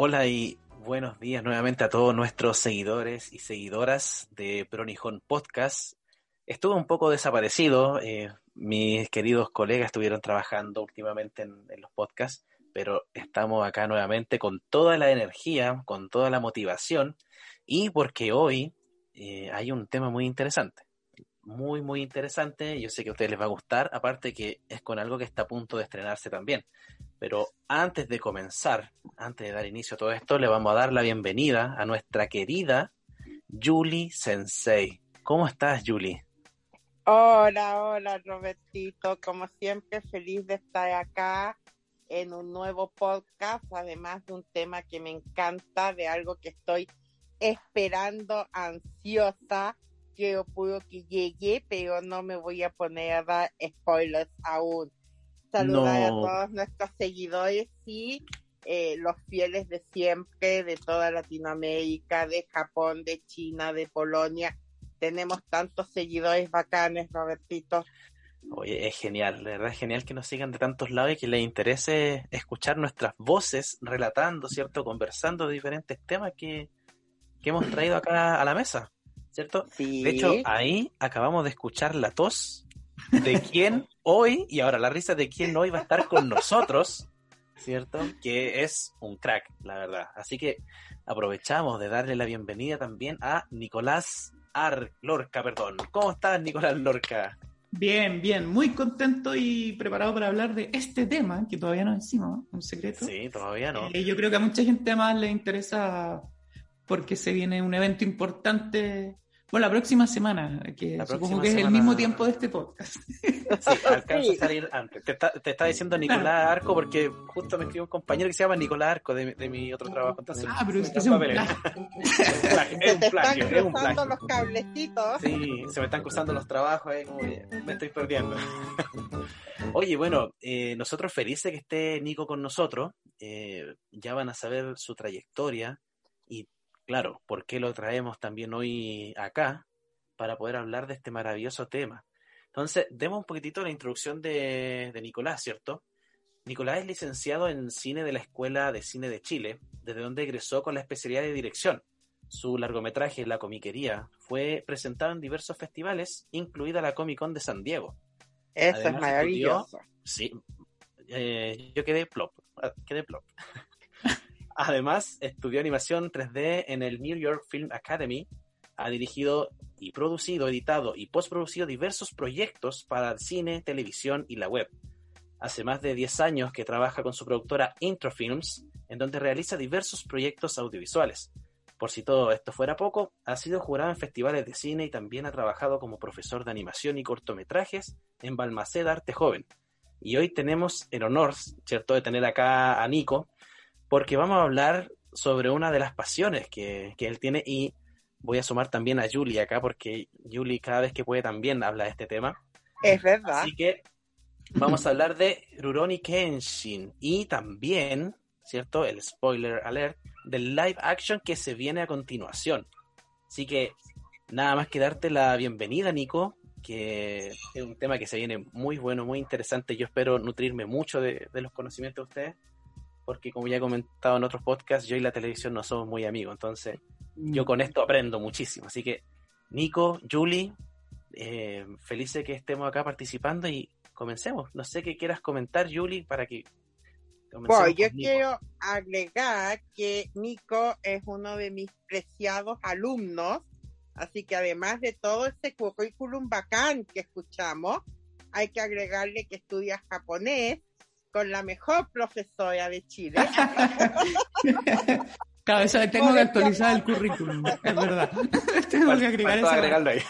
Hola y buenos días nuevamente a todos nuestros seguidores y seguidoras de Pronijón Podcast. Estuve un poco desaparecido, eh, mis queridos colegas estuvieron trabajando últimamente en, los podcasts, pero estamos acá nuevamente con toda la energía, con toda la motivación y porque hoy eh, hay un tema muy interesante muy, muy interesante. Yo sé que a ustedes les va a gustar, aparte que es con algo que está a punto de estrenarse también. Pero antes de comenzar, antes de dar inicio a todo esto, le vamos a dar la bienvenida a nuestra querida Julie Sensei. ¿Cómo estás, Julie? Hola, hola, Robertito. Como siempre, feliz de estar acá en un nuevo podcast, además de un tema que me encanta, de algo que estoy esperando ansiosa yo puedo que llegue, pero no me voy a poner a dar spoilers aún. Saludar a todos nuestros seguidores y eh, los fieles de siempre, de toda Latinoamérica, de Japón, de China, de Polonia. Tenemos tantos seguidores bacanes, Robertito. Oye, es genial, de verdad es genial que nos sigan de tantos lados y que les interese escuchar nuestras voces relatando, ¿cierto? Conversando de diferentes temas que, que hemos traído acá a la mesa. ¿cierto? De hecho, ahí acabamos de escuchar la tos de quién hoy, y ahora la risa de quién hoy va a estar con nosotros, ¿cierto? Que es un crack, la verdad. Así que aprovechamos de darle la bienvenida también a Nicolás Ar Lorca, perdón. ¿Cómo estás, Nicolás Lorca? Bien, bien, muy contento y preparado para hablar de este tema, que todavía no decimos, un secreto. Sí, todavía no. Eh, yo creo que a mucha gente más le interesa porque se viene un evento importante bueno, la próxima semana, que supongo que es el mismo tiempo de este podcast. Sí, alcanza a salir antes. Te está, diciendo Nicolás Arco porque justo me escribió un compañero que se llama Nicolás Arco de, de mi otro trabajo. Entonces, ah, pero es que es un plagio. Es un plagio, es un plagio. los cablecitos. Sí, se me están cruzando los trabajos, eh, me estoy perdiendo. Oye, bueno, eh, nosotros felices que esté Nico con nosotros. Eh, ya van a saber su trayectoria y claro, ¿por qué lo traemos también hoy acá? Para poder hablar de este maravilloso tema. Entonces, demos un poquitito la introducción de, Nicolás, ¿cierto? Nicolás es licenciado en cine de la Escuela de Cine de Chile, desde donde egresó con la especialidad de dirección. Su largometraje La Comiquería fue presentado en diversos festivales, incluida la Comic Con de San Diego. Eso es maravilloso. sí, eh, yo quedé plop, ah, quedé plop. Además, estudió animación 3D en el New York Film Academy. Ha dirigido y producido, editado y postproducido diversos proyectos para cine, televisión y la web. Hace más de 10 años que trabaja con su productora Introfilms, en donde realiza diversos proyectos audiovisuales. Por si todo esto fuera poco, ha sido jurado en festivales de cine y también ha trabajado como profesor de animación y cortometrajes en Balmaceda Arte Joven. Y hoy tenemos el honor, ¿cierto?, de tener acá a Nico, porque vamos a hablar sobre una de las pasiones que, él tiene y voy a sumar también a Julie acá porque Julie cada vez que puede también habla de este tema. Es verdad. Así que vamos a hablar de Rurouni Kenshin y también, ¿cierto? El spoiler alert del live action que se viene a continuación. Así que nada más que darte la bienvenida, Nico, que es un tema que se viene muy bueno, muy interesante. Yo espero nutrirme mucho de, de los conocimientos de ustedes porque como ya he comentado en otros podcasts, yo y la televisión no somos muy amigos, entonces yo con esto aprendo muchísimo. Así que, Nico, Julie, eh, felices que estemos acá participando y comencemos. No sé qué quieras comentar, Julie, para que bueno, yo quiero agregar que Nico es uno de mis preciados alumnos, así que además de todo ese currículum bacán que escuchamos, hay que agregarle que estudia japonés con la mejor profesora de Chile. Claro, eso, tengo que actualizar el currículum, es verdad. tengo que agregar eso. agregarlo ahí.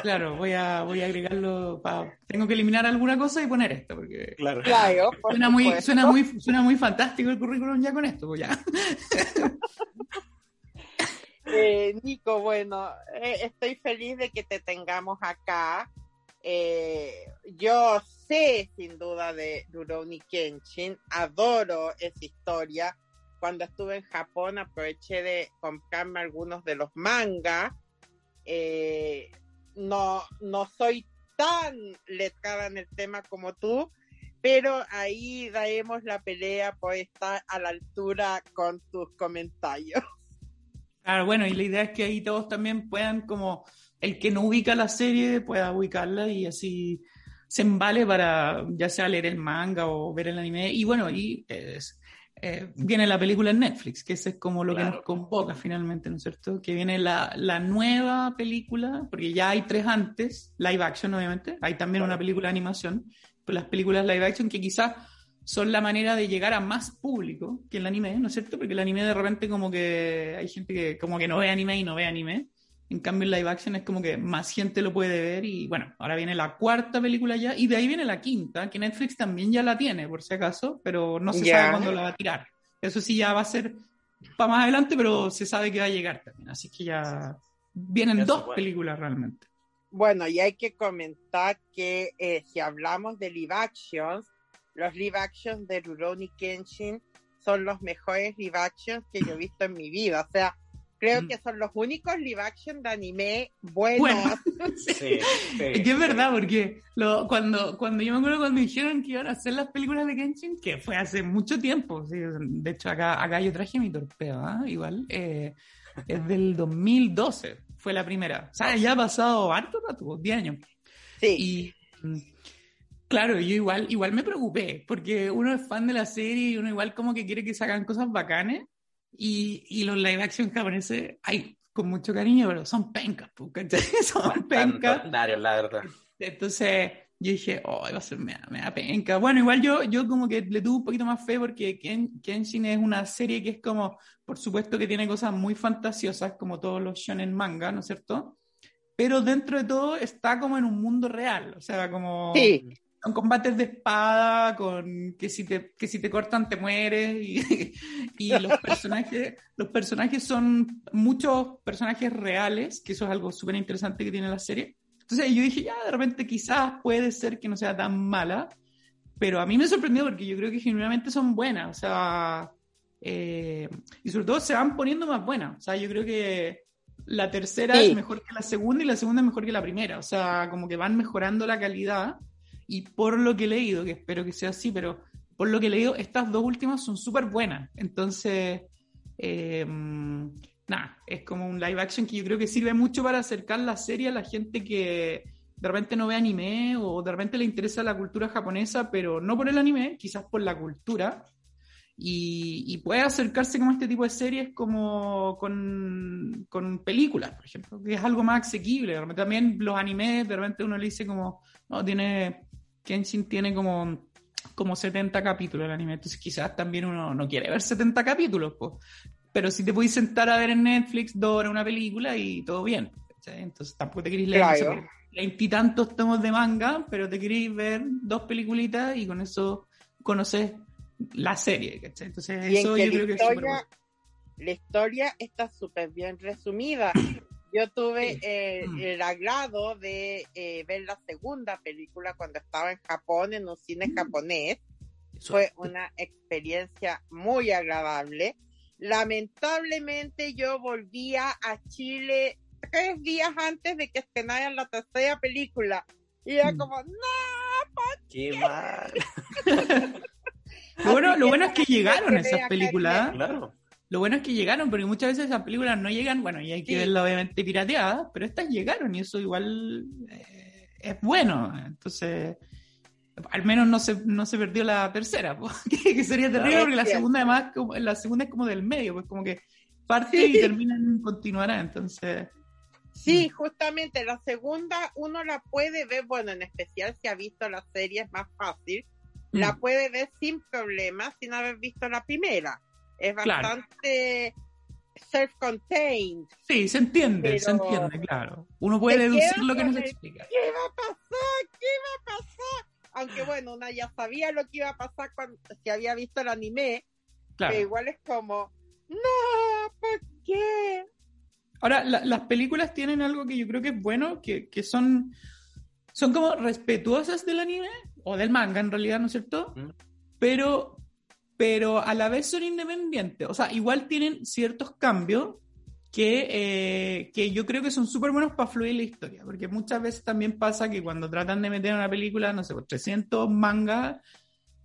claro, voy a, voy a agregarlo. tengo que eliminar alguna cosa y poner esto, porque claro. suena, muy, suena, muy, suena muy fantástico el currículum ya con esto, pues ya. Eh, Nico, bueno, eh, estoy feliz de que te tengamos acá. Eh, yo sé sin duda de Rurouni Kenshin, adoro esa historia. Cuando estuve en Japón aproveché de comprarme algunos de los mangas. Eh, no, no soy tan letrada en el tema como tú, pero ahí daremos la pelea por estar a la altura con tus comentarios. Claro, bueno, y la idea es que ahí todos también puedan, como el que no ubica la serie, pueda ubicarla y así se embale para ya sea leer el manga o ver el anime. Y bueno, y es, eh, viene la película en Netflix, que ese es como lo que nos convoca finalmente, ¿no es cierto? Que viene la, la, nueva película, porque ya hay tres antes, live action obviamente, hay también una película de animación, pero las películas live action que quizás son la manera de llegar a más público que el anime, ¿no es cierto? Porque el anime de repente como que hay gente que como que no ve anime y no ve anime. En cambio, el live action es como que más gente lo puede ver y bueno, ahora viene la cuarta película ya y de ahí viene la quinta, que Netflix también ya la tiene, por si acaso, pero no se sabe cuándo la va a tirar. Eso sí ya va a ser para más adelante, pero se sabe que va a llegar también. Así que ya vienen dos películas realmente. Bueno, y hay que comentar que eh, si hablamos de live actions, los live actions de Rurouni Kenshin son los mejores live actions que yo he visto en mi vida. O sea, Creo mm. que son los únicos live action de anime buenos. Bueno, sí, Es que es verdad, porque lo, cuando, cuando yo me acuerdo cuando dijeron que iban a hacer las películas de Kenshin, que fue hace mucho tiempo, de hecho acá, acá yo traje mi torpedo, ¿ah? igual, eh, es del 2012, fue la primera. O sea, ya ha pasado harto rato, 10 años. Sí. Y mm, claro, yo igual, igual me preocupé, porque uno es fan de la serie y uno igual como que quiere que sacan cosas bacanes. Y, y los live action japoneses, hay con mucho cariño, pero son pencas, ¿cachai? Son pencas. la verdad. Entonces yo dije, oh, va a ser me da penca. Bueno, igual yo, yo como que le tuve un poquito más fe porque Ken, Kenshin es una serie que es como, por supuesto que tiene cosas muy fantasiosas, como todos los shonen manga, ¿no es cierto? Pero dentro de todo está como en un mundo real, o sea, como... Sí con combates de espada, con que si te, que si te cortan te mueres y, y los personajes, los personajes son muchos personajes reales, que eso es algo súper interesante que tiene la serie. Entonces yo dije, ya, de repente quizás puede ser que no sea tan mala, pero a mí me sorprendió porque yo creo que genuinamente son buenas, o sea, eh, y sobre todo se van poniendo más buenas, o sea, yo creo que la tercera es mejor que la segunda y la segunda es mejor que la primera, o sea, como que van mejorando la calidad y por lo que he leído, que espero que sea así, pero por lo que he leído, estas dos últimas son súper buenas. Entonces, em, nada, es como un live action que yo creo que sirve mucho para acercar la serie a la gente que de repente no ve anime o de repente le interesa la cultura japonesa, pero no por el anime, quizás por la cultura. Y, puede acercarse como este tipo de series como con, con, películas, por ejemplo, que es algo más asequible. También los animes, de repente uno le dice como, no, tiene Kenshin tiene como, como 70 capítulos el anime, entonces quizás también uno no quiere ver 70 capítulos, pues. pero si te puedes sentar a ver en Netflix dos horas una película y todo bien. Entonces tampoco te queréis leer claro. veintitantos tomos de manga, pero te queréis ver dos peliculitas y con eso conoces la serie. Entonces eso yo creo que es La historia está súper bien resumida. Yo tuve eh, mm. el agrado de eh, ver la segunda película cuando estaba en Japón, en un cine mm. japonés. Fue una experiencia muy agradable. Lamentablemente yo volvía a Chile tres días antes de que estrenaran la tercera película. Y era mm. como, no, ¿por qué? mal. lo, bueno, lo bueno es que llegaron esas películas. Claro. Lo bueno es que llegaron, porque muchas veces esas películas no llegan, bueno, y hay que verla obviamente pirateadas, pero estas llegaron y eso igual eh, es bueno. Entonces, al menos no se, no se perdió la tercera, que, sería terrible porque la segunda además, como, la segunda es como del medio, pues como que parte y termina continuará, entonces... Sí, justamente la segunda uno la puede ver, bueno, en especial si ha visto la serie es más fácil, la mm. puede ver sin problemas sin haber visto la primera es bastante self-contained. Sí, se entiende, se entiende, claro. Uno puede deducir lo que nos explica. ¿Qué va a pasar? ¿Qué va a pasar? Aunque bueno, una ya sabía lo que iba a pasar cuando si había visto el anime, claro. pero igual es como, no, ¿por qué? Ahora, las películas tienen algo que yo creo que es bueno, que, que son, son como respetuosas del anime, o del manga en realidad, ¿no es cierto? Mm. Pero, pero a la vez son independientes. O sea, igual tienen ciertos cambios que, eh, que yo creo que son súper buenos para fluir la historia, porque muchas veces también pasa que cuando tratan de meter una película, no sé, 300 pues, mangas,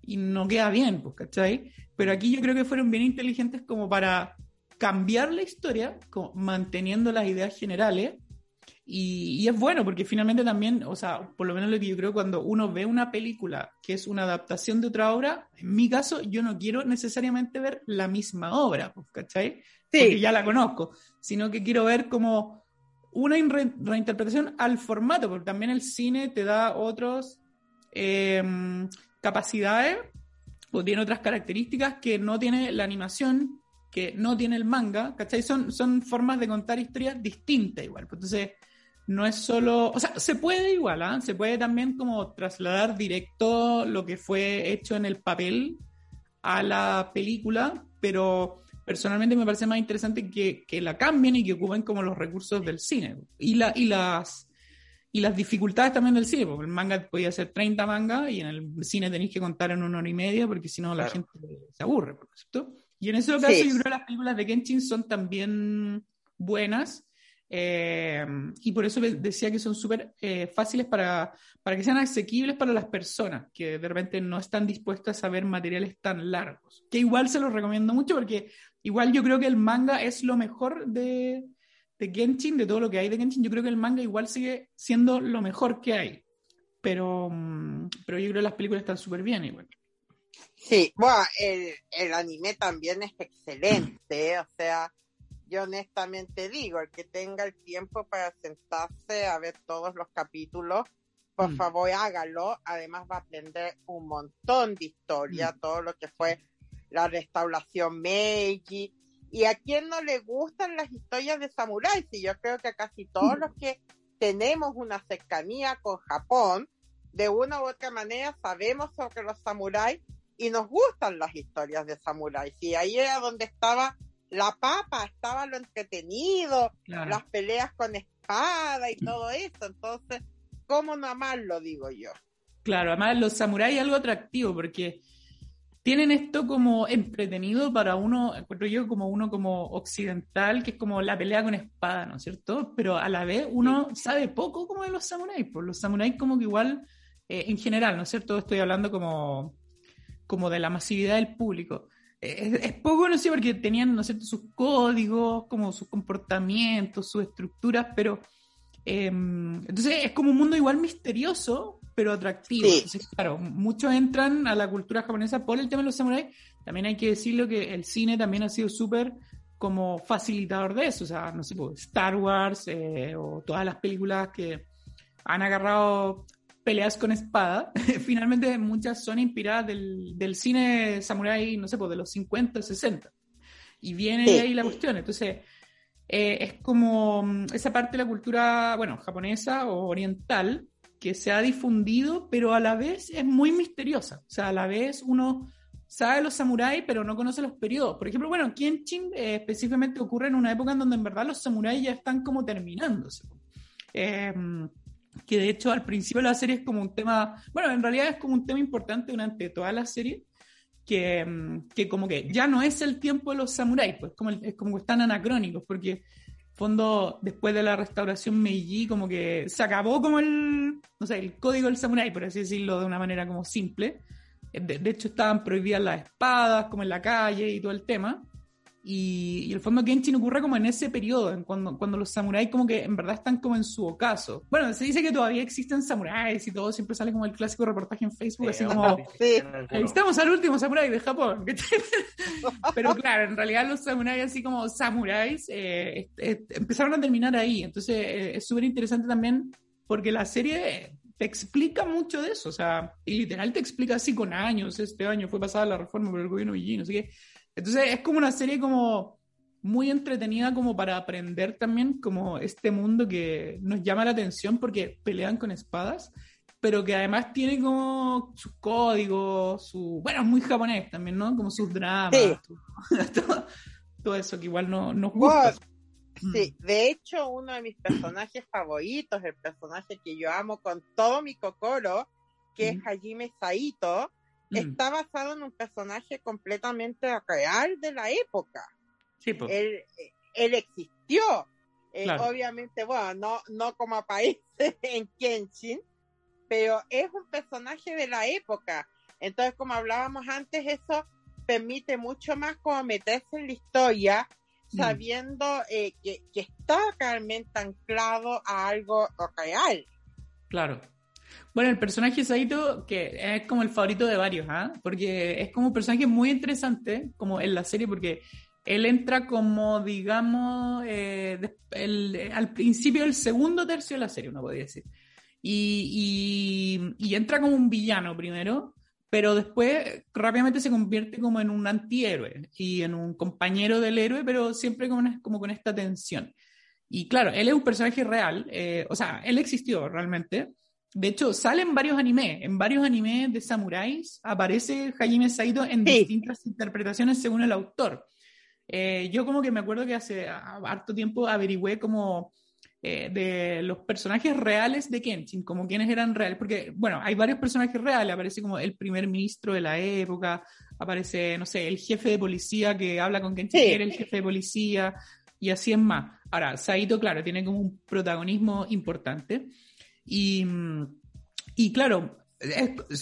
y no queda bien, pues, ¿cachai? Pero aquí yo creo que fueron bien inteligentes como para cambiar la historia, manteniendo las ideas generales. Y, es bueno porque finalmente también, o sea, por lo menos lo que yo creo, cuando uno ve una película que es una adaptación de otra obra, en mi caso yo no quiero necesariamente ver la misma obra, pues, ¿cachai? Sí. Porque ya la conozco, sino que quiero ver como una reinterpretación al formato, porque también el cine te da otras em, capacidades o tiene otras características que no tiene la animación, que no tiene el manga, ¿cachai? Son, son formas de contar historias distintas igual. Pues entonces, no es solo, o sea, se puede igual, ¿ah? Se puede también como trasladar directo lo que fue hecho en el papel a la película, pero personalmente me parece más interesante que, que, la cambien y que ocupen como los recursos del cine. Y, la, y, las, y las dificultades también del cine, porque el manga podía ser 30 mangas y en el cine tenéis que contar en una hora y media porque si no la gente se aburre, ¿cierto? Y en ese caso yo creo que las películas de Kenshin son también buenas eh, y por eso decía que son súper eh, fáciles para, para que sean asequibles para las personas que de repente no están dispuestas a ver materiales tan largos. Que igual se los recomiendo mucho porque igual yo creo que el manga es lo mejor de, de Genshin, de todo lo que hay de Genshin. Yo creo que el manga igual sigue siendo lo mejor que hay. Pero, mm, pero yo creo que las películas están súper bien igual. Sí, bueno, el, el anime también es excelente, o sea, yo honestamente digo, el que tenga el tiempo para sentarse a ver todos los capítulos, por mm. favor hágalo. Además va a aprender un montón de historia, mm. todo lo que fue la restauración Meiji. Y a quien no le gustan las historias de samuráis, y yo creo que a casi todos mm. los que tenemos una cercanía con Japón, de una u otra manera sabemos sobre los samuráis y nos gustan las historias de samuráis. Y ahí era donde estaba la papa, estaba lo entretenido, las peleas con espada y todo eso. Entonces, ¿cómo no amarlo, digo yo? Claro, además los samuráis es algo atractivo porque tienen esto como entretenido para uno, encuentro yo como uno como occidental, que es como la pelea con espada, ¿no es cierto? Pero a la vez uno sabe poco como de los samuráis, por los samuráis como que igual, eh, en general, ¿no es cierto? Estoy hablando como, como de la masividad del público es, poco no sé, porque tenían, ¿no sus códigos, como sus comportamientos, sus estructuras, pero em, entonces es como un mundo igual misterioso, pero atractivo. Entonces, claro, muchos entran a la cultura japonesa por el tema de los samuráis. También hay que decirlo que el cine también ha sido súper como facilitador de eso. O sea, no sé, pues, Star Wars eh, o todas las películas que han agarrado peleas con espada, finalmente muchas son inspiradas del, del cine samurai, no sé, pues de los 50, 60. Y viene ahí la cuestión. Entonces, eh, es como mm, esa parte de la cultura, bueno, japonesa o oriental, que se ha difundido, pero a la vez es muy misteriosa. O sea, a la vez uno sabe los samuráis, pero no conoce los periodos. Por ejemplo, bueno, Kenshin eh, específicamente ocurre en una época en donde en verdad los samuráis ya están como terminándose. Eh, que de hecho al principio de la serie es como un tema, bueno, en realidad es como un tema importante durante toda la serie, que, mm, que como que ya no es el tiempo de los samuráis, pues como, es como que están anacrónicos, porque fondo después de la restauración Meiji como que se acabó como el, no sé, el código del samurái, por así decirlo de una manera como simple. De, de hecho estaban prohibidas las espadas como en la calle y todo el tema. Y, y, el fondo Kenshin ocurre como en ese periodo, en cuando, cuando los samuráis como que en verdad están como en su ocaso. Bueno, se dice que todavía existen samuráis y todo, siempre sale como el clásico reportaje en Facebook, así como, sí. estamos al último samurái de Japón. Pero claro, en realidad los samuráis así como samuráis eh, empezaron a terminar ahí. Entonces eh, es súper interesante también porque la serie te explica mucho de eso, o sea, y literal te explica así con años, este año fue pasada la reforma por el gobierno villino, así que entonces es como una serie como muy entretenida como para aprender también como este mundo que nos llama la atención porque pelean con espadas, pero que además tiene como sus códigos, su bueno, muy japonés también, ¿no? Como sus dramas, todo, eso que igual no nos gusta. Sí, de hecho uno de mis personajes favoritos, el personaje que yo amo con todo mi cocoro, que es Hajime Saito, Mm. está basado en un personaje completamente real de la época. Sí, pues. él, él, existió. Eh, obviamente, bueno, no, no como aparece en Kenshin, pero es un personaje de la época. Entonces, como hablábamos antes, eso permite mucho más como meterse en la historia mm. sabiendo eh, que, que, está realmente anclado a algo real. Claro. Bueno, el personaje Saito, que es como el favorito de varios, ¿ah? Porque es como un personaje muy interesante, como en la serie, porque él entra como, digamos, eh, al principio del segundo tercio de la serie, uno podría decir. Y, y, entra como un villano primero, pero después rápidamente se convierte como en un antihéroe y en un compañero del héroe, pero siempre como, como con esta tensión. Y claro, él es un personaje real, eh, o sea, él existió realmente. De hecho, sale en varios animes, en varios animes de samuráis aparece Hajime Saito en distintas interpretaciones según el autor. Eh, yo como que me acuerdo que hace harto tiempo averigüé como eh, de los personajes reales de Kenshin, como quienes eran reales, porque, bueno, hay varios personajes reales, aparece como el primer ministro de la época, aparece, no sé, el jefe de policía que habla con Kenshin, que era el jefe de policía, y así es más. Ahora, Saito, claro, tiene como un protagonismo importante, y, y claro,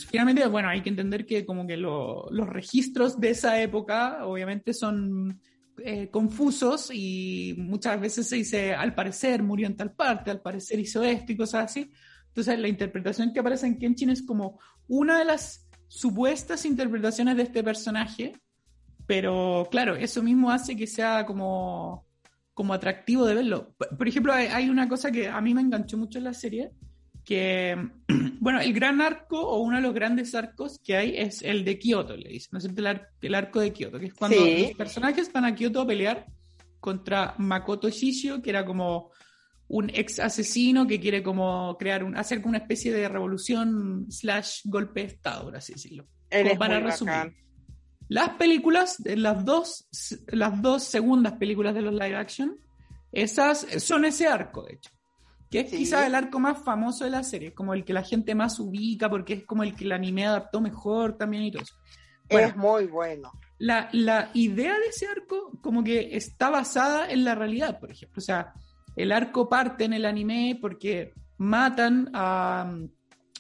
finalmente, bueno, hay que entender que como que los registros de esa época obviamente son eh, confusos y muchas veces se dice, al parecer murió en tal parte, al parecer hizo esto y cosas así. Entonces la interpretación que aparece en Kenshin es como una de las supuestas interpretaciones de este personaje, pero claro, eso mismo hace que sea como, como atractivo de verlo. Por, ejemplo, hay, una cosa que a mí me enganchó mucho en la serie, que, bueno, el gran arco o uno de los grandes arcos que hay es el de Kioto, le dicen, ¿no es el, arco de Kioto, que es cuando los personajes van a Kioto a pelear contra Makoto Shishio, que era como un ex asesino que quiere como crear un, hacer como una especie de revolución slash golpe de estado, por así decirlo. para resumir. Las películas, las dos, las dos segundas películas de los live action, esas son ese arco, de hecho que es quizás el arco más famoso de la serie, como el que la gente más ubica, porque es como el que el anime adaptó mejor también y todo eso. es muy bueno. La, la, idea de ese arco como que está basada en la realidad, por ejemplo. O sea, el arco parte en el anime porque matan a,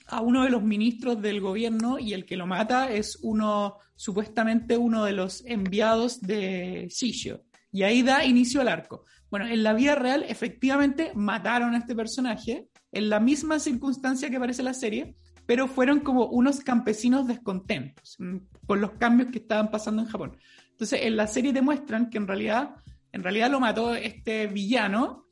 a uno de los ministros del gobierno y el que lo mata es uno, supuestamente uno de los enviados de Shishio. Y ahí da inicio al arco. Bueno, en la vida real efectivamente mataron a este personaje en la misma circunstancia que aparece en la serie, pero fueron como unos campesinos descontentos mm, por los cambios que estaban pasando en Japón. Entonces, en la serie demuestran que en realidad, en realidad lo mató este villano,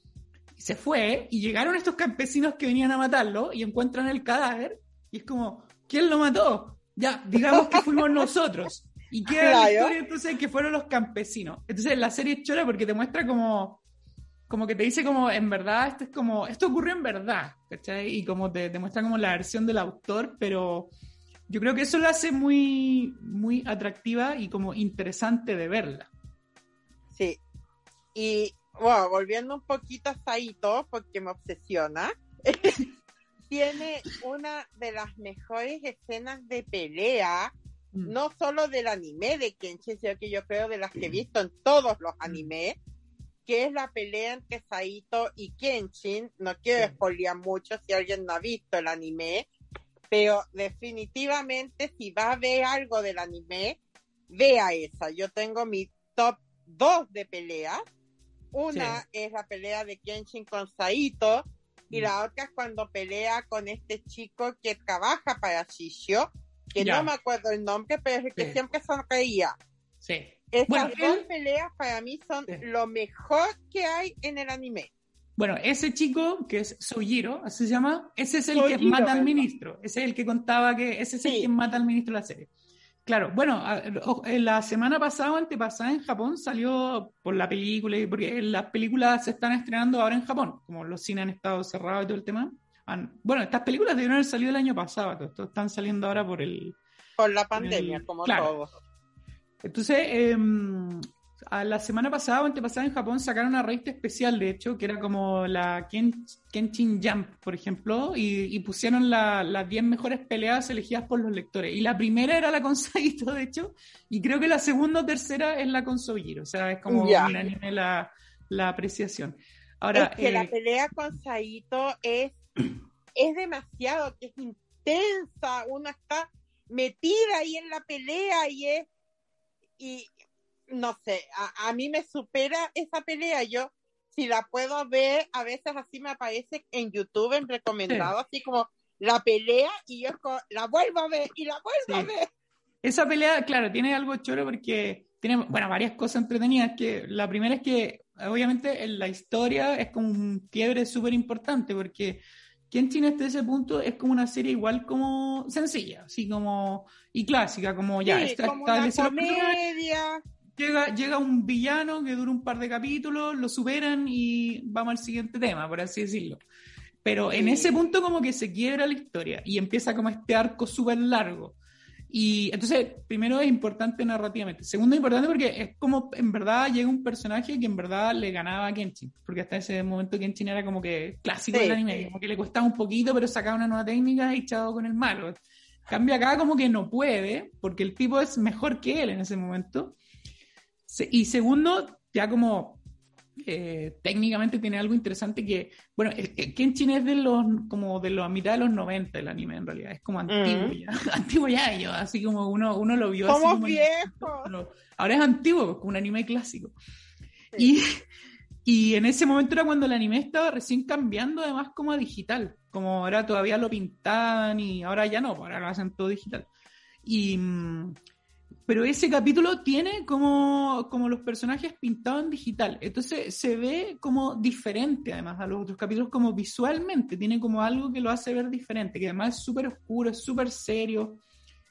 y se fue, y llegaron estos campesinos que venían a matarlo y encuentran el cadáver, y es como, ¿quién lo mató? Ya, digamos que fuimos nosotros. Y queda la historia entonces que fueron los campesinos. Entonces la serie es chora porque te muestra como como que te dice como, en verdad, esto es como, esto ocurrió en verdad, ¿cachai? Y como te, muestra como la versión del autor, pero yo creo que eso la hace muy, muy atractiva y como interesante de verla. Sí. Y, bueno, volviendo un poquito a Saito, porque me obsesiona, tiene una de las mejores escenas de pelea, mm. no solo del anime de Kenshin, sino que yo creo de las que he visto en todos los animes, que es la pelea entre Saito y Kenshin. No quiero sí. mucho si alguien no ha visto el anime, pero definitivamente si va a ver algo del anime, vea esa. Yo tengo mi top 2 de peleas. Una es la pelea de Kenshin con Saito y mm. la otra es cuando pelea con este chico que trabaja para Shishio, que no me acuerdo el nombre, pero es el que siempre sonreía. Sí. Estas dos peleas para mí son lo mejor que hay en el anime. Bueno, ese chico que es Sojiro, así se llama, ese es el que mata al ministro. Ese es el que contaba que ese es el que mata al ministro de la serie. Claro, bueno, la semana pasada o antepasada en Japón salió por la película, porque las películas se están estrenando ahora en Japón, como los cines han estado cerrados y todo el tema. Bueno, estas películas debieron haber salido el año pasado, están saliendo ahora por el... Por la pandemia, como todos. Entonces, em, a la semana pasada o antepasada en Japón sacaron una revista especial, de hecho, que era como la Kenshin Jump, por ejemplo, y, pusieron las 10 mejores peleas elegidas por los lectores. Y la primera era la con Saito, de hecho, y creo que la segunda o tercera es la con Sojiro. O sea, es como anime la, la, apreciación. Ahora, es que la eh, pelea con Saito es, es demasiado, que es intensa, uno está metida ahí en la pelea y es, y no sé, a, mí me supera esa pelea. Yo, si la puedo ver, a veces así me aparece en YouTube en recomendado, así como la pelea y yo la vuelvo a ver y la vuelvo a ver. Esa pelea, claro, tiene algo choro porque tiene, bueno, varias cosas entretenidas. Que la primera es que, obviamente, en la historia es como un quiebre súper importante porque Kenshin hasta ese punto es como una serie igual como sencilla, así como y clásica, como ya está, como una comedia. Llega, llega un villano que dura un par de capítulos, lo superan y vamos al siguiente tema, por así decirlo. Pero en ese punto como que se quiebra la historia y empieza como este arco súper largo. Y entonces, primero es importante narrativamente. Segundo, es importante porque es como en verdad llega un personaje que en verdad le ganaba a Kenshin. Porque hasta ese momento Kenshin era como que clásico del anime, como que le costaba un poquito, pero sacaba una nueva técnica y echado con el malo. Cambia acá como que no puede, porque el tipo es mejor que él en ese momento. Y segundo, ya como eh, técnicamente tiene algo interesante que, bueno, Kenshin es de los, como de la mitad de los 90 el anime en realidad, es como antiguo mm. ya, antiguo ya yo, así como uno, uno lo vio así. Como viejo. ahora es antiguo, como un anime clásico. Y, y en ese momento era cuando el anime estaba recién cambiando además como a digital, como ahora todavía lo pintaban y ahora ya no, ahora lo hacen todo digital. Y, mm, pero ese capítulo tiene como, como los personajes pintados en digital. Entonces se ve como diferente, además, a los otros capítulos, como visualmente. Tiene como algo que lo hace ver diferente, que además es súper oscuro, es súper serio.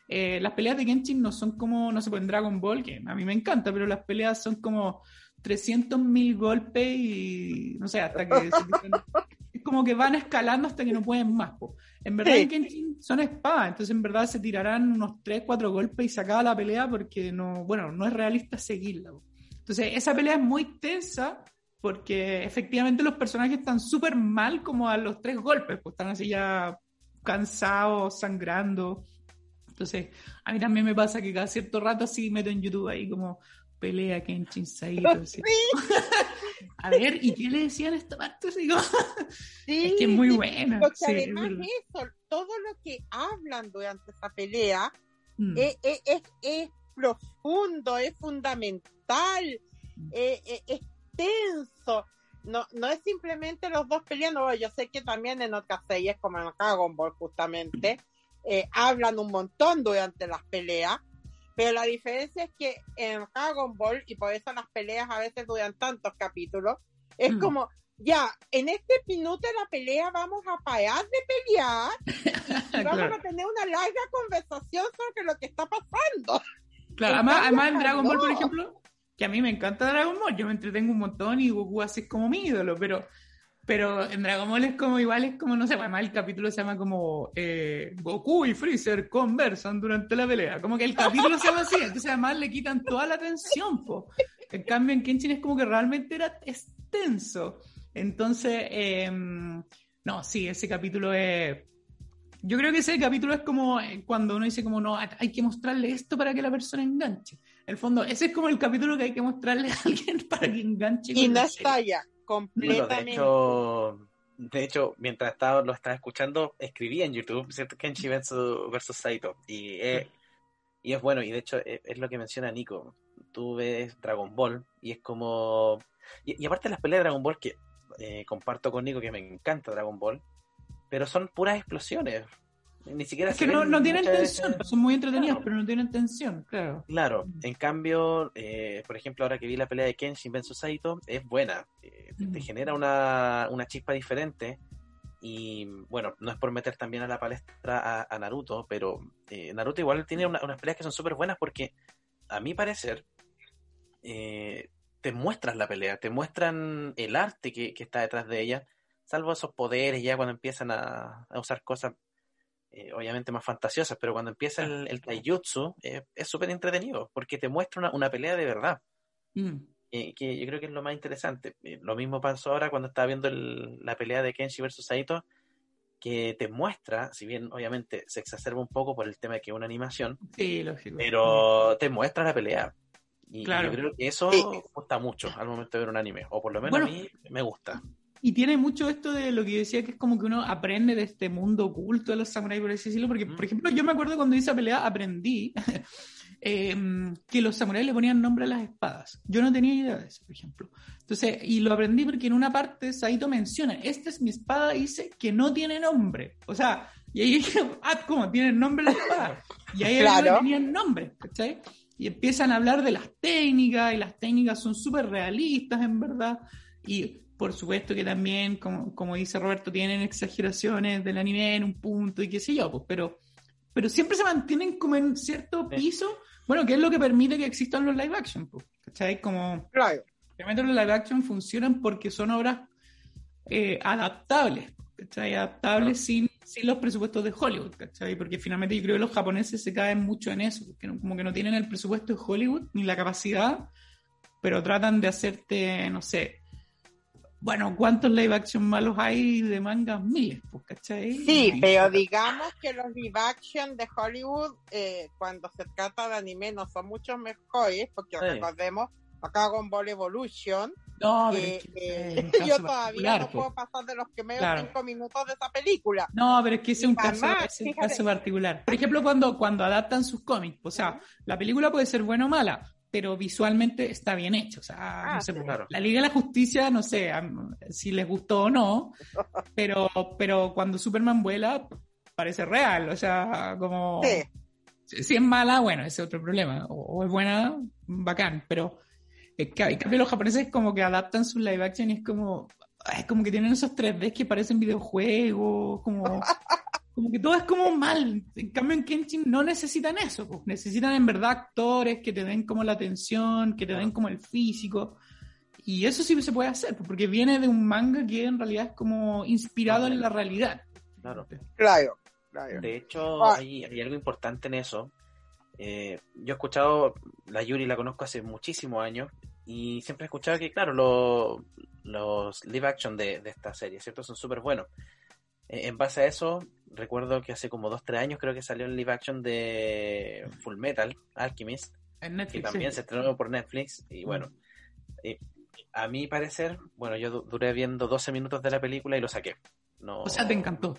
Eh, las peleas de Genshin no son como, no sé, pues en Dragon Ball, que a mí me encanta, pero las peleas son como 300.000 golpes y no sé, hasta que como que van escalando hasta que no pueden más. En verdad son espadas, entonces en verdad se tirarán unos 3, 4 golpes y se acaba la pelea porque no, bueno, no es realista seguirla. Entonces esa pelea es muy tensa porque efectivamente los personajes están súper mal como a los tres golpes, pues están así ya cansados, sangrando. Entonces, a mí también me pasa que cada cierto rato así meto en YouTube ahí como pelea Kenshin Saito. A ver, ¿y qué le decían esta parte? sí, es que es muy buena. Porque además eso, todo lo que hablan durante esa pelea mm. es, es, profundo, es fundamental, mm. es, tenso. No, no es simplemente los dos peleando. Yo sé que también en otras series, como en Dragon Ball, justamente, eh, hablan un montón durante las peleas pero la diferencia es que en Dragon Ball, y por eso las peleas a veces duran tantos capítulos, es mm. como, ya, en este minuto de la pelea vamos a parar de pelear y, vamos a tener una larga conversación sobre lo que está pasando. Claro, además, en Dragon Ball, por ejemplo, que a mí me encanta Dragon Ball, yo me entretengo un montón y Goku así es como mi ídolo, pero pero en Dragon Ball es como igual, es como, no sé, además el capítulo se llama como eh, Goku y Freezer conversan durante la pelea. Como que el capítulo se llama así, entonces además le quitan toda la atención, po. En cambio en Kenshin es como que realmente era extenso. Entonces, em, no, sí, ese capítulo es... Yo creo que ese capítulo es como eh, cuando uno dice como, no, hay que mostrarle esto para que la persona enganche. En el fondo, ese es como el capítulo que hay que mostrarle a alguien para que enganche. Y no está completamente. de, hecho, de hecho, mientras estaba, lo estaba escuchando, escribí en YouTube, ¿cierto? Kenshi versus, Saito. Y, y es bueno, y de hecho es, lo que menciona Nico. Tú ves Dragon Ball y es como... Y, aparte las peleas de Dragon Ball que eh, comparto con Nico que me encanta Dragon Ball, pero son puras explosiones. Ni siquiera es que no, no tienen tensión, son muy entretenidos, pero no tienen tensión, claro. Claro, en cambio, eh, por ejemplo, ahora que vi la pelea de Kenshin versus Saito, es buena, eh, te, genera una, una, chispa diferente. Y bueno, no es por meter también a la palestra a, Naruto, pero eh, Naruto igual tiene unas peleas que son súper buenas porque, a mi parecer, te muestran la pelea, te muestran el arte que, que, está detrás de ella, salvo esos poderes ya cuando empiezan a, a usar cosas eh, obviamente más fantasiosas, pero cuando empieza el, el taijutsu eh, es súper entretenido porque te muestra una, pelea de verdad. Mm. Eh, que yo creo que es lo más interesante. lo mismo pasó ahora cuando estaba viendo la pelea de Kenshi versus Saito, que te muestra, si bien obviamente se exacerba un poco por el tema de que es una animación, pero te muestra la pelea. Y yo creo que eso gusta mucho al momento de ver un anime, o por lo menos a mí me gusta. Y tiene mucho esto de lo que yo decía, que es como que uno aprende de este mundo oculto de los samuráis, por así decirlo, porque, por ejemplo, yo me acuerdo cuando hice esa pelea, aprendí eh, que los samuráis le ponían nombre a las espadas. Yo no tenía idea de eso, por ejemplo. Entonces, y lo aprendí porque en una parte Saito menciona, esta es mi espada, dice que no tiene nombre. O sea, y ahí dije, ah, ¿cómo? ¿Tienen nombre la espada? Y ahí claro. tenían nombre, ¿cachai? Y empiezan a hablar de las técnicas, y las técnicas son súper realistas, en verdad. Y por supuesto que también, como, como, dice Roberto, tienen exageraciones del anime en un punto y qué sé yo, pues, pero, pero siempre se mantienen como en cierto piso, bueno, que es lo que permite que existan los live action, pues, ¿cachai? Como, claro. Realmente los live action funcionan porque son obras eh, adaptables, ¿cachai? Adaptables sin, sin los presupuestos de Hollywood, ¿cachai? Porque finalmente yo creo que los japoneses se caen mucho en eso, porque como que no tienen el presupuesto de Hollywood ni la capacidad, pero tratan de hacerte, no sé, bueno, ¿cuántos live action malos hay de mangas? Miles, pues, ¿cachai? Sí, pero digamos que los live action de Hollywood, eh, cuando se trata de anime, no son mucho mejores, porque recordemos acá con Ball Evolution. No, eh, eh, yo todavía no puedo pasar de los primeros cinco minutos de esa película. No, pero es que ese es un, caso, es un caso particular. Por ejemplo, cuando, cuando adaptan sus cómics, o sea, la película puede ser buena o mala, pero visualmente está bien hecho. O sea, no ah, sé, la Liga de la Justicia, no sé si les gustó o no, pero, pero cuando Superman vuela, parece real. O sea, como. Si es mala, bueno, ese es otro problema. O, es buena, bacán. Pero es que, en cambio, los japoneses como que adaptan su live action y es como. Es como que tienen esos 3D que parecen videojuegos, como. como que todo es como mal. En cambio, en Kenshin no necesitan eso. Pues. Necesitan en verdad actores que te den como la atención, que te den como el físico. Y eso sí se puede hacer, porque viene de un manga que en realidad es como inspirado en la realidad. Claro. Claro. De hecho, ah. hay, algo importante en eso. Eh, yo he escuchado, la Yuri la conozco hace muchísimos años y siempre he escuchado que, claro, los live action de, de esta serie, ¿cierto? Son súper buenos. Eh, en base a eso, recuerdo que hace como 2-3 años creo que salió el live action de Full Metal Alchemist, en Netflix, que también se estrenó por Netflix. Y bueno, eh, a mi parecer, bueno, yo duré viendo 12 minutos de la película y lo saqué. No, o sea, te encantó.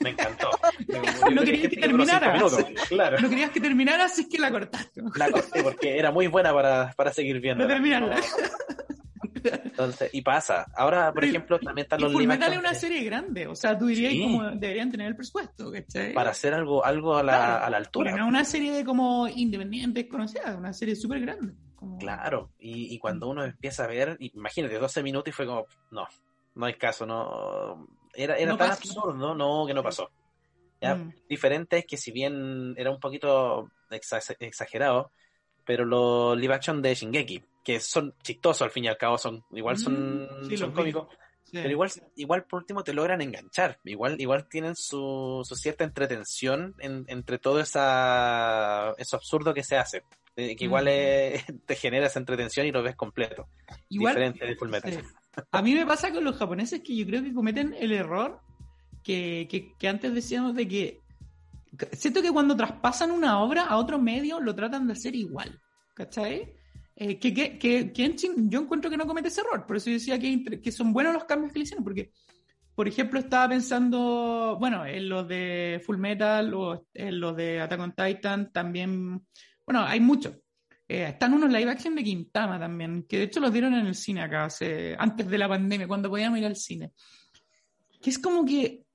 Me encantó. no querías que terminara. claro. No querías que terminara, así que la cortaste. La corté porque era muy buena para, para seguir viendo. No terminarla. Entonces, y pasa. Ahora, por ejemplo, también están los live es una serie grande, o sea, tú dirías como deberían tener el presupuesto, Para hacer algo, algo a la, a la altura. no una serie de como independientes conocida, una serie súper grande. Claro, y, y, cuando uno empieza a ver, imagínate, 12 minutos y fue como, no, no hay caso, no. Era, era tan absurdo, no, que no pasó. ¿Ya? Mm. Diferente es que si bien era un poquito exagerado, pero los live action de Shingeki, que son chistosos al fin y al cabo, son igual son, mm, son cómicos. Pero igual, igual por último te logran enganchar. Igual, igual tienen su, su cierta entretención entre todo esa, eso absurdo que se hace. Que igual mm. te genera esa entretención y lo ves completo. diferente de Full Metal. A mí me pasa con los japoneses que yo creo que cometen el error que, que, que antes decíamos de que siento que cuando traspasan una obra a otro medio lo tratan de hacer igual. ¿Cachai? Eh, que, que, que, yo encuentro que no comete ese error, por eso yo decía que, que son buenos los cambios que le hicieron, porque, por ejemplo, estaba pensando, bueno, en los de Full Metal o en los de Attack on Titan también, bueno, hay muchos. Eh, están unos live action de Quintama también, que de hecho los dieron en el cine acá, hace, antes de la pandemia, cuando podíamos ir al cine. Que es como que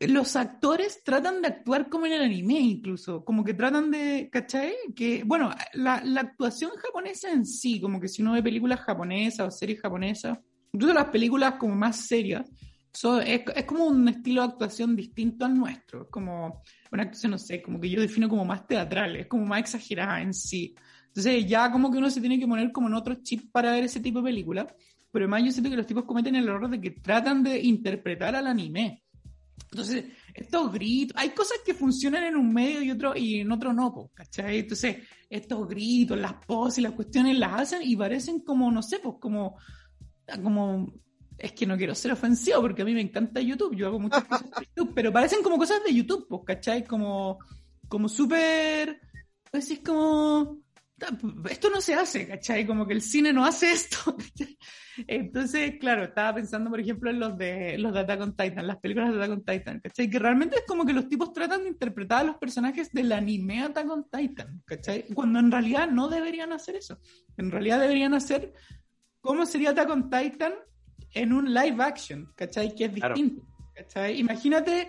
los actores tratan de actuar como en el anime incluso, como que tratan de, ¿cachai? Que, bueno, la, la actuación japonesa en sí, como que si uno ve películas japonesas o series japonesas, incluso las películas como más serias, es, es, como un estilo de actuación distinto al nuestro, es como una actuación, no sé, como que yo defino como más teatral, es como más exagerada en sí. Entonces ya como que uno se tiene que poner como en otro chip para ver ese tipo de película, pero además yo siento que los tipos cometen el error de que tratan de interpretar al anime. Entonces, estos gritos, hay cosas que funcionan en un medio y otro y en otro no, ¿cachai? Entonces, estos gritos, las poses las cuestiones las hacen y parecen como, no sé, pues como, como, es que no quiero ser ofensivo porque a mí me encanta YouTube, yo hago muchas cosas de YouTube, pero parecen como cosas de YouTube, pues, ¿cachai? Como, como súper, pues es como, esto no se hace, ¿cachai? Como que el cine no hace esto. Entonces, claro, estaba pensando, por ejemplo, en los de los de Attack on Titan, las películas de Attack on Titan, ¿cachai? Que realmente es como que los tipos tratan de interpretar a los personajes del anime Attack on Titan, ¿cachai? Cuando en realidad no deberían hacer eso. En realidad deberían hacer cómo sería Attack on Titan en un live action, ¿cachai? Que es distinto, ¿cachai? Imagínate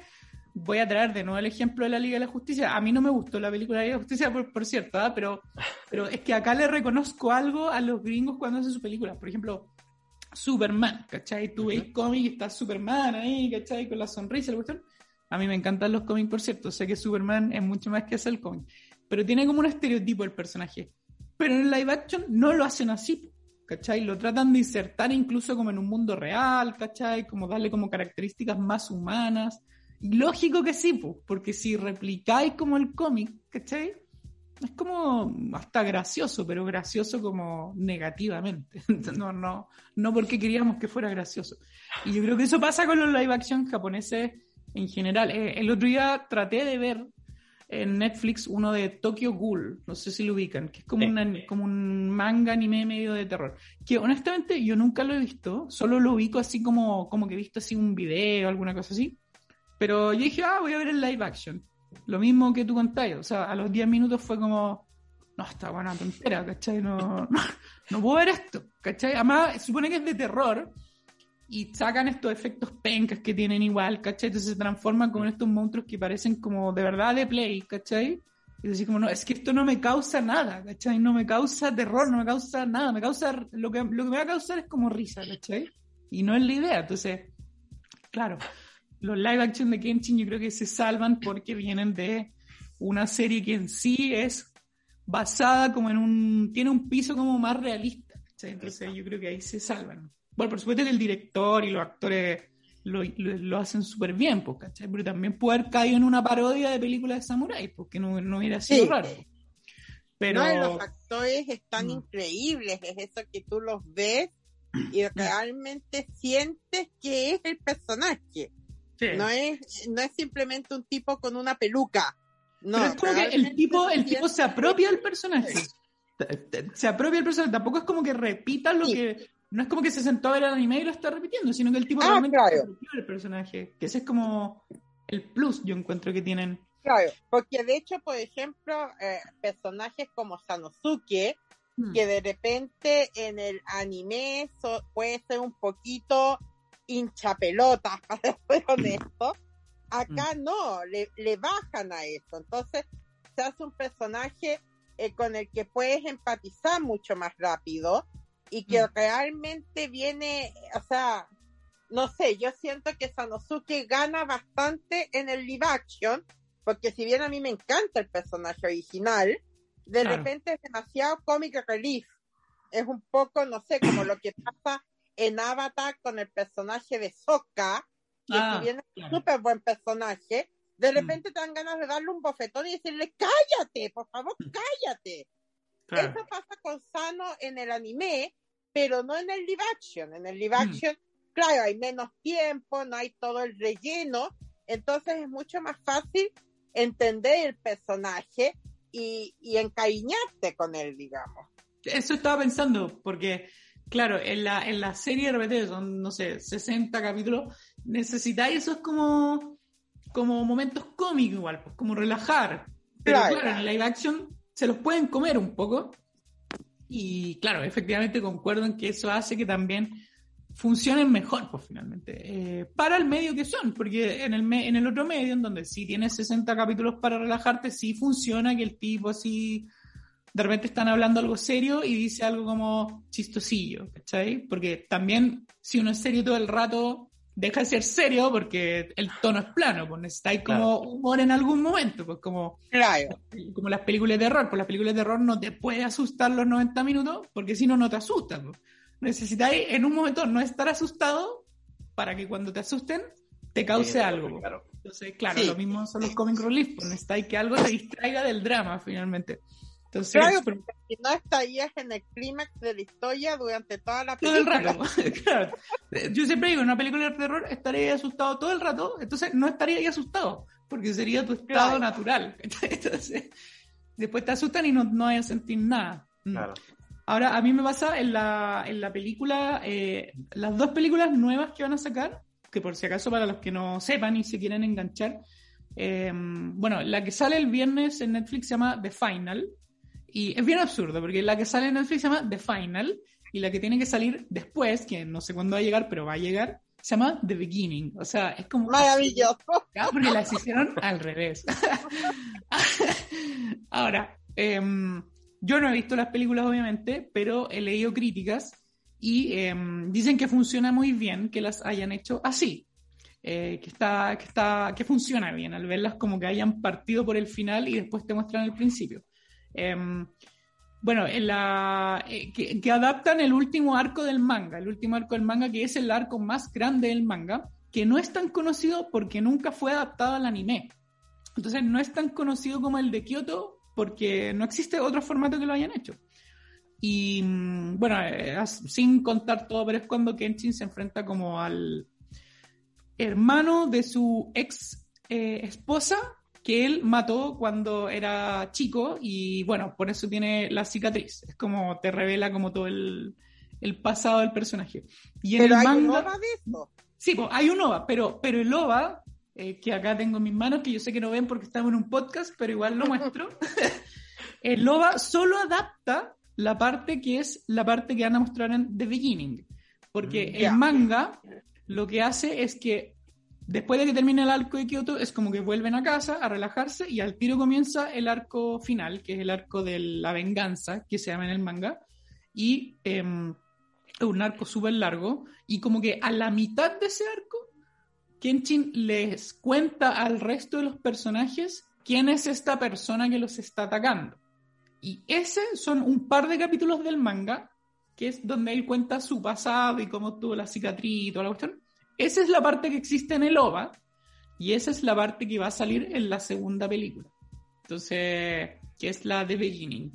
voy a traer de nuevo el ejemplo de la Liga de la Justicia. A mí no me gustó la película de la Liga de la Justicia, por, cierto, ¿ah? pero, pero es que acá le reconozco algo a los gringos cuando hacen sus películas. Por ejemplo, Superman, ¿cachai? Tú veis cómic y está Superman ahí, ¿cachai? Con la sonrisa, la cuestión. A mí me encantan los cómics, por cierto. Sé que Superman es mucho más que hacer el cómic. Pero tiene como un estereotipo el personaje. Pero en el live action no lo hacen así, ¿cachai? Lo tratan de insertar incluso como en un mundo real, ¿cachai? Como darle como características más humanas. Lógico que sí, pues, porque si replicáis como el cómic, ¿cachai? Es como hasta gracioso, pero gracioso como negativamente. no, no, no porque queríamos que fuera gracioso. Y yo creo que eso pasa con los live action japoneses en general. Eh, el otro día traté de ver en Netflix uno de Tokyo Ghoul, no sé si lo ubican, que es como, como un manga anime medio de terror. Que honestamente yo nunca lo he visto, solo lo ubico así como, como que he visto así un video, alguna cosa así. Pero yo dije, ah, voy a ver el live action. Lo mismo que tú contáis. O sea, a los 10 minutos fue como, no, está buena tontera, ¿cachai? No, no, puedo ver esto, ¿cachai? Además, supone que es de terror y sacan estos efectos pencas que tienen igual, ¿cachai? Entonces se transforman como en estos monstruos que parecen como de verdad de play, ¿cachai? Y decir como, no, es que esto no me causa nada, ¿cachai? No me causa terror, no me causa nada, me causa, lo que, lo que me va a causar es como risa, ¿cachai? Y no es la idea, entonces, claro, los live action de Kenshin yo creo que se salvan porque vienen de una serie que en sí es basada como en un, tiene un piso como más realista. Entonces yo creo que ahí se salvan. Bueno, por supuesto que el director y los actores lo, lo, hacen súper bien, pues, ¿cachai? Pero también puede haber caído en una parodia de películas de samurái, porque no, no hubiera sido raro. Pero... No, los actores están mm. increíbles, es eso que tú los ves y realmente sientes que es el personaje. No, es, no es simplemente un tipo con una peluca. No, es como que el tipo, el tipo se apropia del personaje. Se apropia del personaje. Tampoco es como que repita lo que. No es como que se sentó a ver el anime y lo está repitiendo, sino que el tipo ah, realmente se apropia del personaje. Que ese es como el plus, yo encuentro que tienen. Claro, porque de hecho, por ejemplo, eh, personajes como Sanosuke, hmm. que de repente en el anime puede ser un poquito hinchapelotas, para ser honesto. Acá mm. no, le, le, bajan a eso. Entonces se hace un personaje eh, con el que puedes empatizar mucho más rápido y que mm. realmente viene, o sea, no sé, yo siento que Sanosuke gana bastante en el live action, porque si bien a mí me encanta el personaje original, de repente es demasiado comic relief. Es un poco, no sé, como lo que pasa en Avatar con el personaje de Sokka, que si ah, bien es un súper buen personaje, de mm. repente te dan ganas de darle un bofetón y decirle, cállate, por favor, cállate. Eso pasa con Sano en el anime, pero no en el live action. En el live mm. action, claro, hay menos tiempo, no hay todo el relleno, entonces es mucho más fácil entender el personaje y, y encariñarte con él, digamos. Eso estaba pensando, porque Claro, en la, en la serie de repente son, no sé, 60 capítulos, necesitáis esos como, como momentos cómicos igual, pues como relajar. Pero claro. en live action se los pueden comer un poco. Y claro, efectivamente concuerdo en que eso hace que también funcionen mejor, pues finalmente, eh, para el medio que son, porque en el, en el otro medio, en donde sí tienes 60 capítulos para relajarte, sí funciona que el tipo así de repente están hablando algo serio y dice algo como chistosillo, ¿cachai? Porque también si uno es serio todo el rato, deja de ser serio porque el tono es plano, pues necesitáis como humor en algún momento, pues como, como las películas de terror, pues las películas de terror no te puede asustar los 90 minutos porque si no, no te asustan. Pues. Necesitáis en un momento no estar asustado para que cuando te asusten te cause algo. Claro. Entonces, claro, lo mismo son los comic relief, pues necesitáis que algo te distraiga del drama finalmente claro, porque si no estarías en el clímax de la historia durante toda la película. Todo el rato, claro. Yo siempre digo, en una película de terror estaría asustado todo el rato, entonces no estaría ahí asustado, porque sería tu estado natural. Entonces, después te asustan y no, no hay a sentir nada. Mm. Claro. Ahora, a mí me pasa en la, en la película, eh, las dos películas nuevas que van a sacar, que por si acaso para los que no sepan y se quieren enganchar, eh, bueno, la que sale el viernes en Netflix se llama The Final, y es bien absurdo, porque la que sale en Netflix se llama The Final, y la que tiene que salir después, que no sé cuándo va a llegar, pero va a llegar, se llama The Beginning. O sea, es como... Maravilloso. Porque las hicieron al revés. Ahora, em, yo no he visto las películas, obviamente, pero he leído críticas y em, dicen que funciona muy bien que las hayan hecho así. Eh, que, está, que, está, que funciona bien, al verlas como que hayan partido por el final y después te muestran el principio. Em, bueno, eh, que, adaptan el último arco del manga, el último arco del manga que es el arco más grande del manga, que no es tan conocido porque nunca fue adaptado al anime. Entonces no es tan conocido como el de Kyoto porque no existe otro formato que lo hayan hecho. Y mm, bueno, eh, sin contar todo, pero es cuando Kenshin se enfrenta como al hermano de su ex eh, esposa que él mató cuando era chico y bueno, por eso tiene la cicatriz. Es como te revela como todo el, pasado del personaje. Y en pero el hay manga, un OVA de eso. Sí, pues, hay un OVA, pero, pero el OVA, eh, que acá tengo en mis manos, que yo sé que no ven porque estamos en un podcast, pero igual lo muestro. el OVA solo adapta la parte que es la parte que van a mostrar en The Beginning. Porque mm, el manga lo que hace es que Después de que termine el arco de Kyoto, es como que vuelven a casa a relajarse y al tiro comienza el arco final, que es el arco de la venganza, que se llama en el manga. Y em, es un arco súper largo. Y como que a la mitad de ese arco, Kenshin les cuenta al resto de los personajes quién es esta persona que los está atacando. Y ese son un par de capítulos del manga, que es donde él cuenta su pasado y cómo tuvo la cicatriz y toda la cuestión. Esa es la parte que existe en el OVA y esa es la parte que va a salir en la segunda película. Entonces, que es la de Beginning.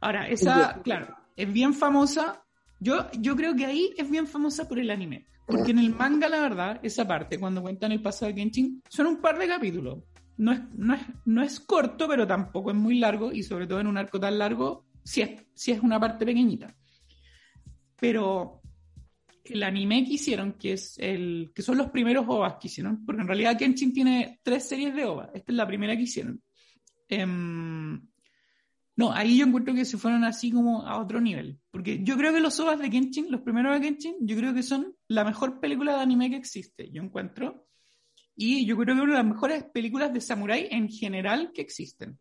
Ahora, esa, claro, es bien famosa. Yo, yo creo que ahí es bien famosa por el anime. Porque en el manga, la verdad, esa parte, cuando cuentan el pasado de Kenshin, son un par de capítulos. No es, no es, no es corto, pero tampoco es muy largo, y sobre todo en un arco tan largo, si es, si es una parte pequeñita. Pero el anime que hicieron, que, es el, que son los primeros OVAs que hicieron, porque en realidad Kenshin tiene tres series de OVA, esta es la primera que hicieron. Em, no, ahí yo encuentro que se fueron así como a otro nivel, porque yo creo que los OVAs de Kenshin, los primeros de Kenshin, yo creo que son la mejor película de anime que existe, yo encuentro, y yo creo que una de las mejores películas de samurai en general que existen.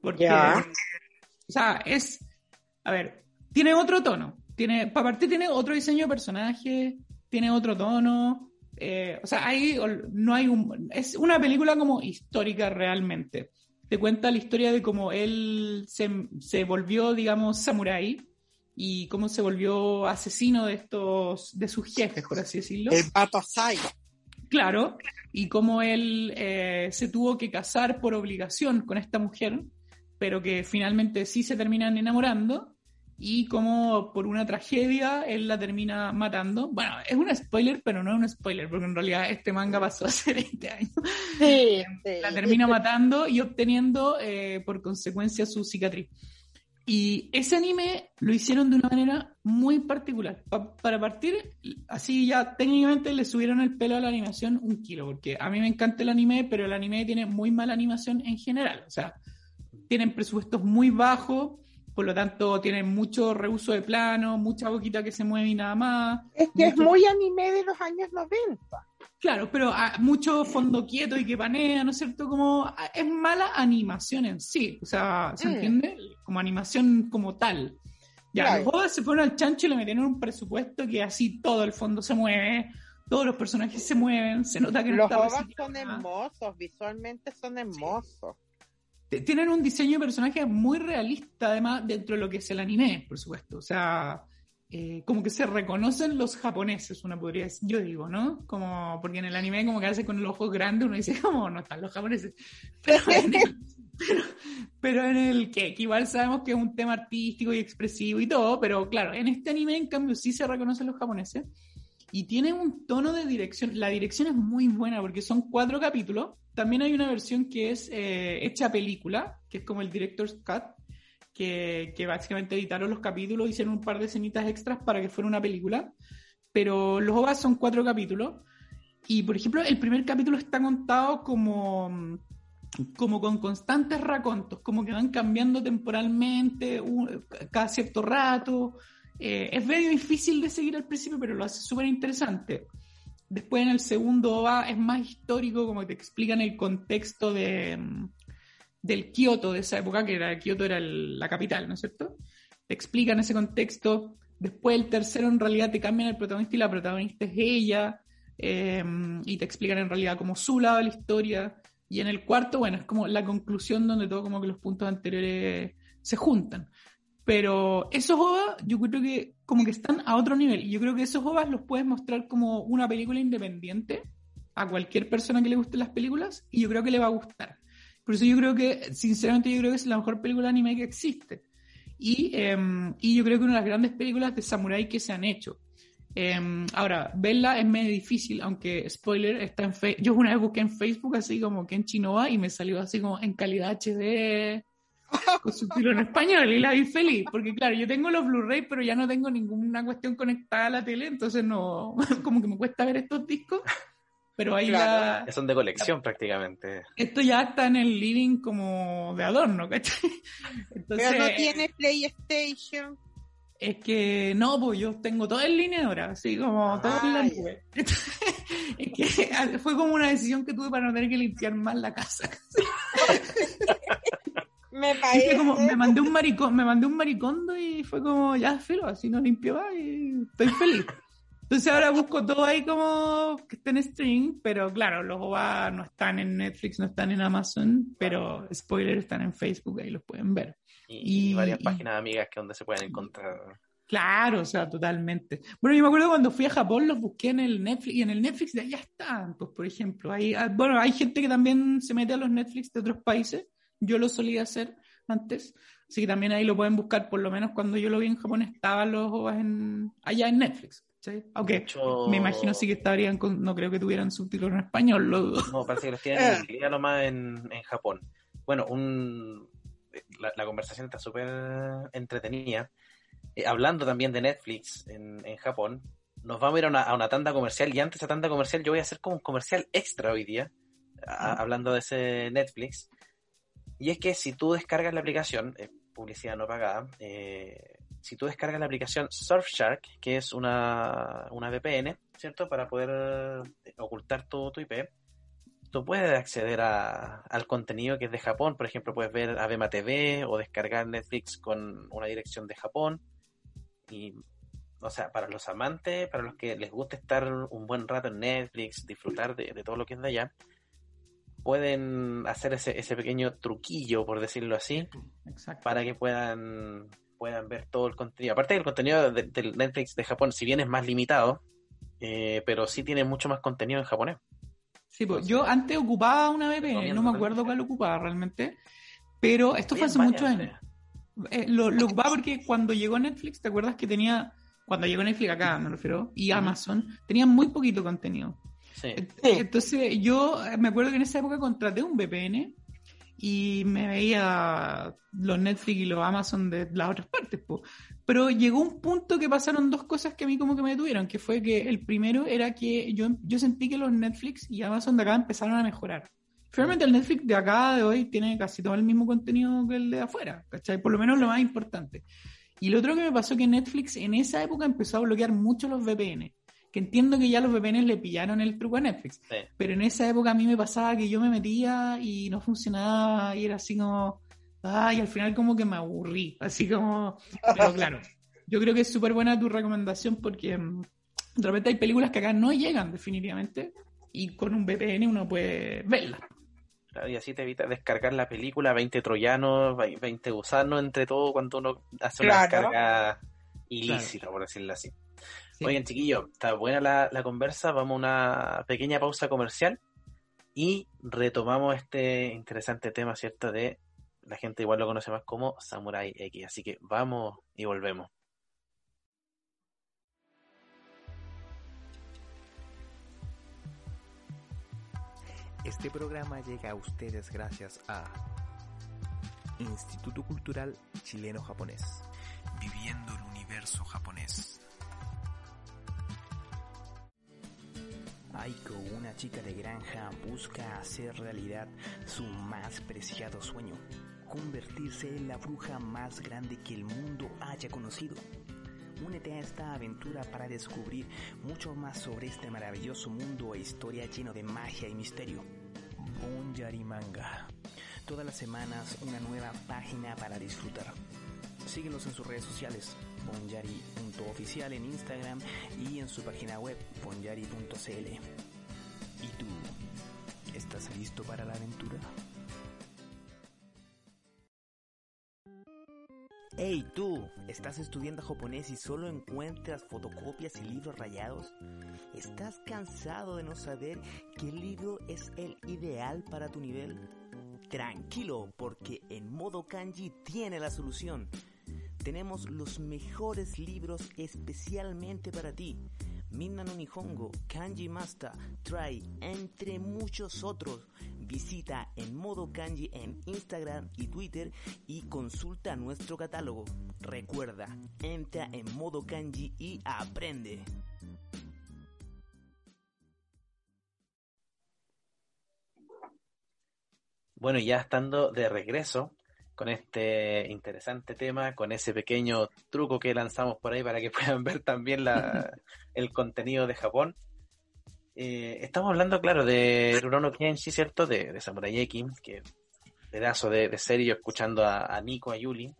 Porque, o sea, es, a ver, tiene otro tono, tiene, para partir tiene otro diseño de personaje, tiene otro tono. Eh, o sea, hay, no hay un, es una película como histórica realmente. Te cuenta la historia de cómo él se, se volvió, digamos, samurái y cómo se volvió asesino de estos, de sus jefes, por así decirlo. El Sai. Claro, y cómo él eh, se tuvo que casar por obligación con esta mujer, pero que finalmente sí se terminan enamorando y como por una tragedia él la termina matando. Bueno, es un spoiler, pero no es un spoiler, porque en realidad este manga pasó hace 20 años. Sí, La termina matando y obteniendo eh, por consecuencia su cicatriz. Y ese anime lo hicieron de una manera muy particular. para partir, así ya técnicamente le subieron el pelo a la animación un kilo, porque a mí me encanta el anime, pero el anime tiene muy mala animación en general. O sea, tienen presupuestos muy bajos, por lo tanto tiene mucho reuso de plano, mucha boquita que se mueve y nada más. Es que es muy anime de los años 90. Claro, pero ah, mucho fondo quieto y que panea, ¿no es cierto? Como ah, es mala animación en sí, o sea, ¿se mm. entiende? Como animación como tal. Ya, los juegos se fueron al chancho y le metieron un presupuesto que así todo el fondo se mueve, todos los personajes se mueven, se nota que no Los juegos son hermosos, visualmente son hermosos tienen un diseño de personaje muy realista, además, dentro de lo que es el anime, por supuesto. O sea, eh, como que se reconocen los japoneses, uno podría decir, yo digo, ¿no? Como, porque en el anime, como que hace con el ojo grande, uno dice, ¿cómo no están los japoneses? Pero en el, pero, en el que, que, igual sabemos que es un tema artístico y expresivo y todo, pero claro, en este anime, en cambio, sí se reconocen los japoneses. Y tiene un tono de dirección, la dirección es muy buena porque son cuatro capítulos también hay una versión que es eh, hecha película, que es como el director's cut, que, básicamente editaron los capítulos, hicieron un par de escenitas extras para que fuera una película, pero los OVAs son cuatro capítulos. Y, por ejemplo, el primer capítulo está contado como, como con constantes racontos, como que van cambiando temporalmente cada cierto rato. Eh, es medio difícil de seguir al principio, pero lo hace súper interesante. Después en el segundo OVA es más histórico, como te explican el contexto de, del Kioto de esa época, que era Kioto era la capital, ¿no es cierto? Te explican ese contexto. Después el tercero en realidad te cambian el protagonista y la protagonista es ella. Eh, y te explican en realidad como su lado de la historia. Y en el cuarto, bueno, es como la conclusión donde todo como que los puntos anteriores se juntan. Pero esos OVAs yo creo que como que están a otro nivel. Y yo creo que esos OVAs los puedes mostrar como una película independiente a cualquier persona que le gusten las películas y yo creo que le va a gustar. Por eso yo creo que, sinceramente, yo creo que es la mejor película de anime que existe. Y, em, y yo creo que una de las grandes películas de samurai que se han hecho. Em, ahora, verla es medio difícil, aunque, spoiler, está en Facebook. Yo una vez busqué en Facebook así como que en Chinoa y me salió así como en calidad HD con subtítulo en español y la vi feliz, porque claro, yo tengo los Blu-ray, pero ya no tengo ninguna cuestión conectada a la tele, entonces no, como que me cuesta ver estos discos. Pero ahí ya. Son de colección prácticamente. Esto ya está en el living como de adorno, ¿cachai? Entonces, pero no tiene PlayStation. Es que no, pues yo tengo todo en línea ahora, así como todo en la nube. es que fue como una decisión que tuve para no tener que limpiar más la casa. Me parece. Como, me mandé un maricón, me mandé un maricondo y fue como, ya, filo, así no limpio y estoy feliz. Entonces ahora busco todo ahí como que está en stream, pero claro, los OVA no están en Netflix, no están en Amazon, pero spoiler están en Facebook, ahí los pueden ver. Y, varias páginas amigas que donde se pueden encontrar. Claro, o sea, totalmente. Bueno, yo me acuerdo cuando fui a Japón, los busqué en el Netflix, y en el Netflix de allá están, pues por ejemplo. Hay, ah, bueno, hay gente que también se mete a los Netflix de otros países, yo lo solía hacer antes, así que también ahí lo pueden buscar, por lo menos cuando yo lo vi en Japón estaban los OVAs en, allá en Netflix. Aunque me imagino sí que estarían con, no creo que tuvieran subtítulos en español, No, parece que los tienen en inglés nomás en, en Japón. Bueno, un, la, conversación está súper entretenida. Eh, hablando también de Netflix en, en, Japón, nos vamos a ir a una, a una, tanda comercial y antes de esa tanda comercial yo voy a hacer como un comercial extra hoy día, hablando de ese Netflix. Y es que si tú descargas la aplicación, publicidad no pagada, eh, si tú descargas la aplicación Surfshark, que es una, una VPN, ¿cierto? Para poder eh, ocultar tu, tu IP, tú puedes acceder a, al contenido que es de Japón. Por ejemplo, puedes ver Abema TV o descargar Netflix con una dirección de Japón. Y, o sea, para los amantes, para los que les gusta estar un buen rato en Netflix, disfrutar de, de todo lo que es de allá, pueden hacer ese, ese pequeño truquillo, por decirlo así, para que puedan puedan ver todo el contenido. Aparte del contenido del Netflix de Japón, si bien es más limitado, eh, pero sí tiene mucho más contenido en japonés. Sí, pues yo antes ocupaba una VPN, no me acuerdo cuál ocupaba realmente, pero esto fue hace muchos años. Eh, lo, ocupaba porque cuando llegó Netflix, ¿te acuerdas que tenía, cuando llegó Netflix acá, me refiero, y Amazon, tenía muy poquito contenido. Sí. Entonces yo me acuerdo que en esa época contraté un VPN y me veía los Netflix y los Amazon de las otras partes. Pero llegó un punto que pasaron dos cosas que a mí como que me detuvieron, que fue que el primero era que yo, yo sentí que los Netflix y Amazon de acá empezaron a mejorar. Finalmente el Netflix de acá de hoy tiene casi todo el mismo contenido que el de afuera, ¿cachai? Por lo menos lo más importante. Y lo otro que me pasó que Netflix en esa época empezó a bloquear mucho los VPN que entiendo que ya los VPNs le pillaron el truco a Netflix. Pero en esa época a mí me pasaba que yo me metía y no funcionaba y era así como, ay, al final como que me aburrí, así como, pero claro, yo creo que es súper buena tu recomendación porque mm, de repente hay películas que acá no llegan definitivamente y con un VPN uno puede verlas. y así te evita descargar la película, 20 troyanos, 20 gusanos, entre todo, cuando uno hace una descarga ilícita, por decirlo así. Oigan, chiquillo, está buena la, la, conversa. Vamos a una pequeña pausa comercial y retomamos este interesante tema, ¿cierto? De la gente igual lo conoce más como Samurai X. Así que vamos y volvemos. Este programa llega a ustedes gracias a Instituto Cultural Chileno-Japonés. Viviendo el universo japonés. Aiko, una chica de granja, busca hacer realidad su más preciado sueño, convertirse en la bruja más grande que el mundo haya conocido. Únete a esta aventura para descubrir mucho más sobre este maravilloso mundo e historia lleno de magia y misterio. Bonjari Manga. Todas las semanas una nueva página para disfrutar. Síguenos en sus redes sociales, bonyari.oficial en Instagram y en su página web, bonyari.cl. ¿Y tú? ¿Estás listo para la aventura? Hey tú, ¿estás estudiando japonés y solo encuentras fotocopias y libros rayados? ¿Estás cansado de no saber qué libro es el ideal para tu nivel? Tranquilo, porque en modo kanji tiene la solución. Tenemos los mejores libros especialmente para ti. Minna no Nihongo, Kanji Master, Try, entre muchos otros. Visita en modo kanji en Instagram y Twitter y consulta nuestro catálogo. Recuerda, entra en modo kanji y aprende. Bueno, ya estando de regreso con este interesante tema, con ese pequeño truco que lanzamos por ahí para que puedan ver también la, el contenido de Japón. Eh, estamos hablando, claro, de Rurono Kenshi, ¿cierto? De, de Samurai X, que pedazo de, de serie, escuchando a, a, Nico, a Yuli,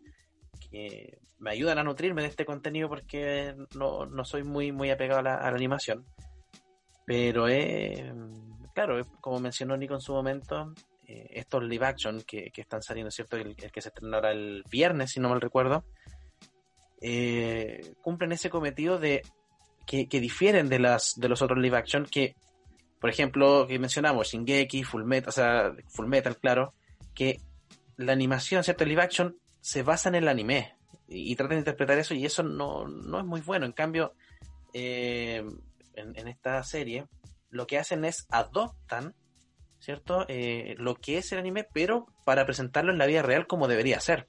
que me ayudan a nutrirme de este contenido porque no, no soy muy, muy apegado a la, a la animación. Pero, eh, claro, como mencionó Nico en su momento, eh, estos live action que, que, están saliendo, ¿cierto? El, que se estrenará el viernes, si no mal recuerdo, eh, cumplen ese cometido de que, que, difieren de las de los otros live action que, por ejemplo, que mencionamos, Shingeki, Full Metal, o sea, Full Metal, claro, que la animación, ¿cierto? El live action se basa en el anime y, y tratan de interpretar eso y eso no, no es muy bueno. En cambio, eh, en, en, esta serie, lo que hacen es adoptan, ¿cierto? Eh, lo que es el anime, pero para presentarlo en la vida real como debería ser.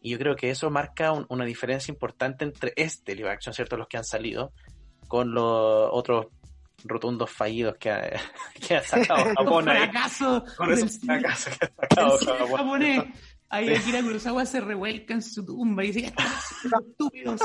Y yo creo que eso marca un, una diferencia importante entre este live action, ¿cierto? Los que han salido, con los otros rotundos fallidos que ha, que ha sacado Japón ahí. fracaso Con esos fracasos que ha sacado Japón. japonés. Ahí Akira Kurosawa se revuelca en su tumba y dice, estúpidos.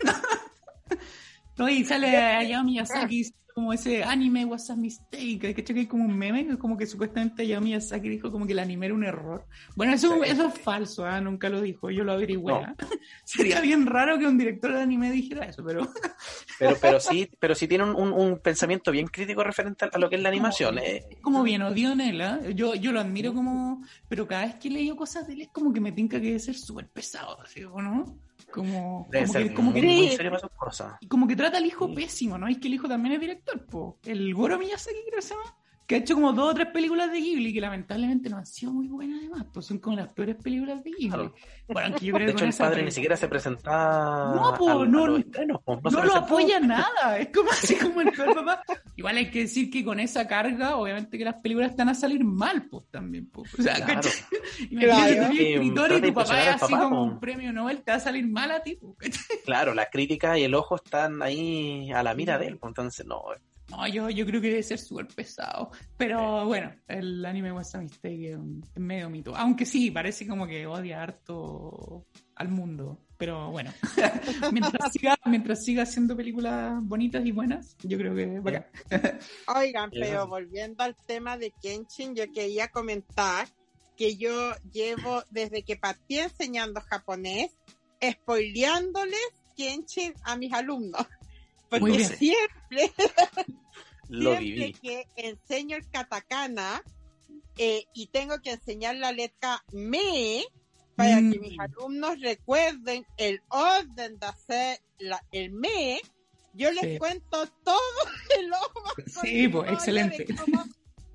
no, y sale Hayao Miyazaki como ese anime was a mistake, que hay como un meme, como que supuestamente Hayao Miyazaki dijo como que el anime era un error. Bueno, eso, eso es falso, ¿eh? nunca lo dijo, yo lo averigüé. No. Sería bien raro que un director de anime dijera eso, pero... pero, pero sí, pero sí tiene un, un, un pensamiento bien crítico referente a lo que es la animación. Como, eh. como bien odio en él, ¿eh? yo, yo lo admiro como... Pero cada vez que leo cosas de él es como que me tinca que debe ser súper pesado, ¿sí? ¿o no? Como Debe como ser que, como muy, que, muy serio para sus cosas. como que trata al hijo pésimo, ¿no? Es que el hijo también es director, po. El Goro Miyazaki creo que se llama, que ha hecho como dos o tres películas de Ghibli que lamentablemente no han sido muy buenas además, pues son como las peores películas de Ghibli. Claro. Bueno, yo creo de que hecho, el padre ni siquiera se presenta no, po, al, no, estrenos, no, no lo apoya nada, es como así como el peor papá. Igual hay que decir que con esa carga, obviamente que las películas están a salir mal, pues también, pues. O sea, claro. Imagínate claro. tener escritor y tu papá es así papá, como un premio Nobel, te va a salir mal a ti, po. Claro, la crítica y el ojo están ahí a la mira de él, entonces no, no, yo, yo creo que debe ser súper pesado. Pero bueno, el anime West Mistake es, medio mito. Aunque sí, parece como que odia harto al mundo. Pero bueno, mientras, siga, mientras siga haciendo películas bonitas y buenas, yo creo que. Oigan, pero volviendo al tema de Kenshin, yo quería comentar que yo llevo desde que partí enseñando japonés, spoileándoles Kenshin a mis alumnos. Porque siempre, Lo siempre viví. que enseño el katakana eh, y tengo que enseñar la letra me para mm. que mis alumnos recuerden el orden de hacer la, el me, yo les sí. cuento todo el ojo. Sí, pues, excelente.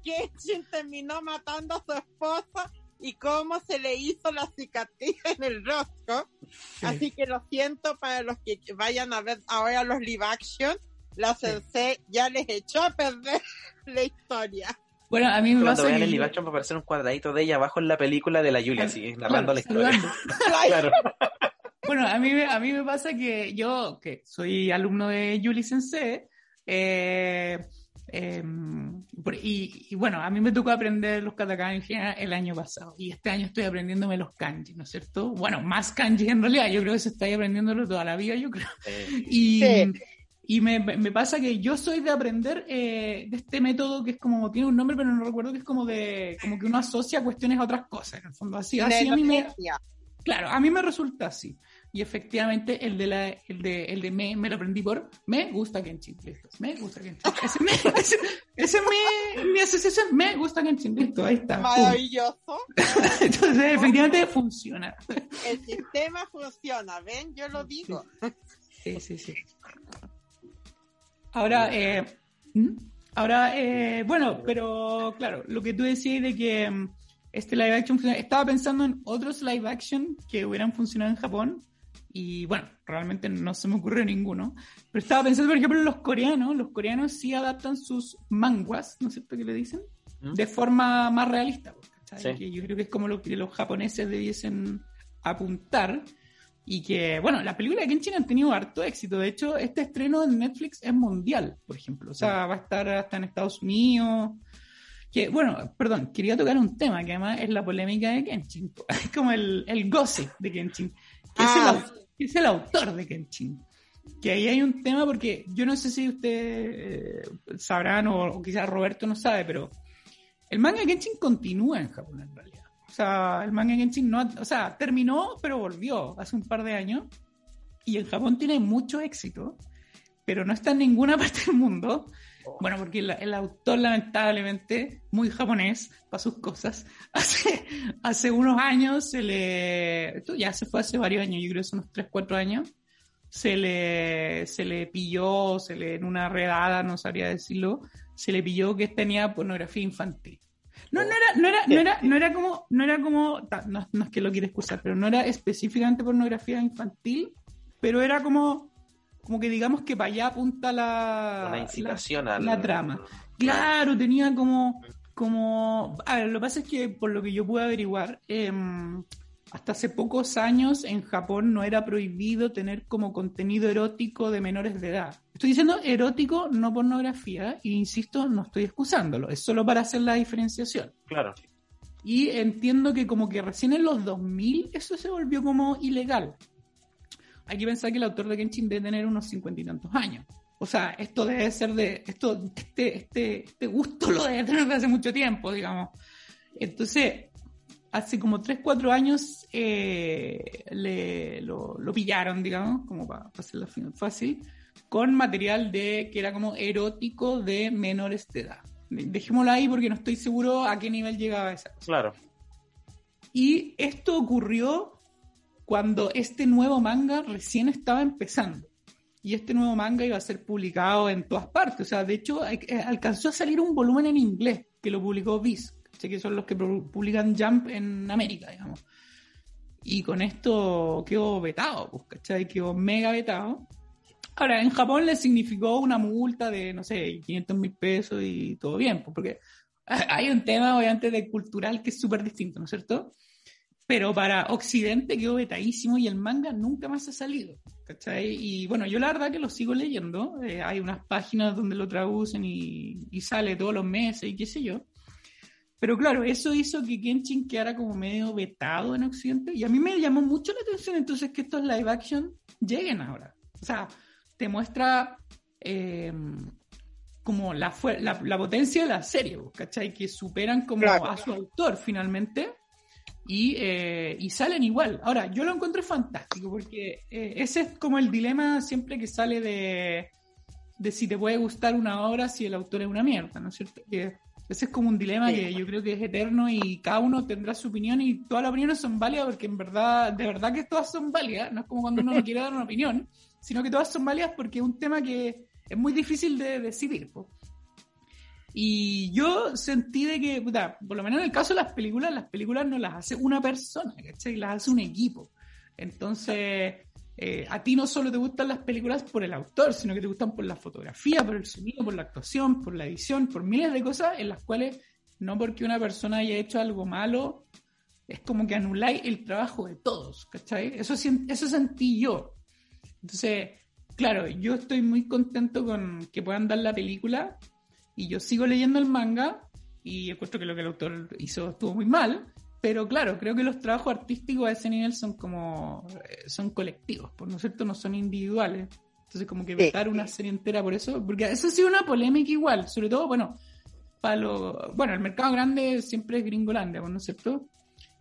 Kenshin terminó matando a su esposa y cómo se le hizo la cicatriz en el rostro. Sí. Así que lo siento para los que vayan a ver ahora los live action. La sensei sí. ya les echó a perder la historia. Bueno, a mí me Cuando pasa vean el live action va a aparecer un cuadradito de ella abajo en la película de la Julia, así, narrando claro, la historia. claro. Bueno, a mí, me- a mí me pasa que yo, que soy alumno de Yuli Sensei, eh, por- y, y bueno, a mí me tocó aprender los katakana en general el año pasado, y este año estoy aprendiéndome los kanji, ¿no es cierto? Bueno, más kanji en realidad, yo creo que se está aprendiéndolo toda la vida, yo creo. Eh, Y, Sí. y me, me pasa que yo soy de aprender eh, de este método que es como, tiene un nombre, pero no recuerdo, que es como de, como que uno asocia cuestiones a otras cosas, en el fondo, así, así a mí me. Claro, a mí me resulta así. Y efectivamente, el de, la, el de, el de me, me lo aprendí por me gusta Kenshin. Listo. Me gusta Kenshin. Ese, me, ese, ese es mi, asociación. Me gusta Kenshin. Listo, ahí está. Maravilloso. Entonces, efectivamente, funciona. El sistema funciona, ¿ven? Yo lo digo. Sí, sí, sí. Ahora, eh, ¿hmm? ahora, eh, bueno, pero claro, lo que tú decías de que mm, este live action funciona- estaba pensando en otros live action que hubieran funcionado en Japón y bueno, realmente no se me ocurre ninguno, pero estaba pensando, por ejemplo, en los coreanos, los coreanos sí adaptan sus manguas, ¿no es cierto que le dicen? ¿Mm? De forma más realista, pues, que yo creo que es como lo que los japoneses debiesen apuntar. Y que, bueno, las películas de Kenshin han tenido harto éxito. De hecho, este estreno en Netflix es mundial, por ejemplo. O sea, va a estar hasta en Estados Unidos. Que, bueno, perdón, quería tocar un tema que además es la polémica de Kenshin. Es como el, el gossip de Kenshin. Que es, el, Ah. Que es el autor de Kenshin. Que ahí hay un tema porque yo no sé si ustedes eh, sabrán o, o quizás Roberto no sabe, pero el manga Kenshin continúa en Japón en realidad. O sea, el manga de Genshin no, o sea, terminó, pero volvió hace un par de años. Y en Japón tiene mucho éxito, pero no está en ninguna parte del mundo. Bueno, porque el, el autor, lamentablemente, muy japonés para sus cosas, hace, hace unos años se le. Ya se fue hace varios años, yo creo que son unos 3, 4 años. Se le, se le pilló, se le, en una redada, no sabría decirlo, se le pilló que tenía pornografía infantil. No, no era, no era, no era, no era como, no era como, no, no es que lo quiera excusar, pero no era específicamente pornografía infantil, pero era como, como que digamos que para allá apunta la, una la- trama. Claro, tenía como, como, a ver, lo que pasa es que por lo que yo pude averiguar, em, hasta hace pocos años en Japón no era prohibido tener como contenido erótico de menores de edad. Estoy diciendo erótico, no pornografía, e insisto, no estoy excusándolo, es solo para hacer la diferenciación. Claro. Y entiendo que como que recién en los 2000 eso se volvió como ilegal. Hay que pensar que el autor de Kenshin debe tener unos cincuenta y tantos años. O sea, esto debe ser de, esto, este, este, este gusto lo debe tener de hace mucho tiempo, digamos. Entonces, hace como 3, 4 años eh, le, lo, lo pillaron, digamos, como para hacerlo fin- fácil, con material de que era como erótico de menores de edad. Dejémoslo ahí porque no estoy seguro a qué nivel llegaba esa cosa. Claro. Y esto ocurrió cuando este nuevo manga recién estaba empezando. Y este nuevo manga iba a ser publicado en todas partes. O sea, de hecho, eh, alcanzó a salir un volumen en inglés que lo publicó Viz, que son los que pu- publican Jump en América, digamos. Y con esto quedó vetado, pues, ¿cachai? Quedó mega vetado. Ahora, en Japón le significó una multa de, no sé, 500 mil pesos y todo bien, pues, porque hay un tema, obviamente, de cultural que es súper distinto, ¿no es cierto? Pero para Occidente quedó vetadísimo y el manga nunca más ha salido. ¿cachai? Y bueno, yo la verdad que lo sigo leyendo. eh, hay unas páginas donde lo traducen y, y sale todos los meses y qué sé yo. Pero claro, eso hizo que Kenshin quedara como medio vetado en Occidente. Y a mí me llamó mucho la atención entonces que estos live action lleguen ahora. O sea, te muestra eh, como la, la, la potencia de la serie, ¿cachai? Que superan como Claro. a su autor finalmente y, eh, y salen igual. Ahora, yo lo encontré fantástico porque eh, ese es como el dilema siempre que sale de, de si te puede gustar una obra si el autor es una mierda, ¿no es cierto? Que ese es como un dilema Sí. que yo creo que es eterno y cada uno tendrá su opinión y todas las opiniones son válidas porque en verdad, de verdad que todas son válidas, no es como cuando uno no quiere dar una opinión, sino que todas son válidas porque es un tema que es muy difícil de decidir. po. Y yo sentí de que, puta, por lo menos en el caso de las películas, las películas no las hace una persona, ¿cachai? Las hace un equipo. Entonces, eh, a ti no solo te gustan las películas por el autor, sino que te gustan por la fotografía, por el sonido, por la actuación, por la edición, por miles de cosas en las cuales no porque una persona haya hecho algo malo, es como que anuláis el trabajo de todos, ¿cachai? Eso, eso sentí yo. Entonces, claro, yo estoy muy contento con que puedan dar la película y yo sigo leyendo el manga y encuentro que lo que el autor hizo estuvo muy mal, pero claro, creo que los trabajos artísticos a ese nivel son como, eh, son colectivos, por no cierto, no son individuales. Entonces, como que vetar una serie entera por eso, porque eso ha sido una polémica igual, sobre todo, bueno, para lo, bueno, el mercado grande siempre es Gringolandia, ¿no es cierto?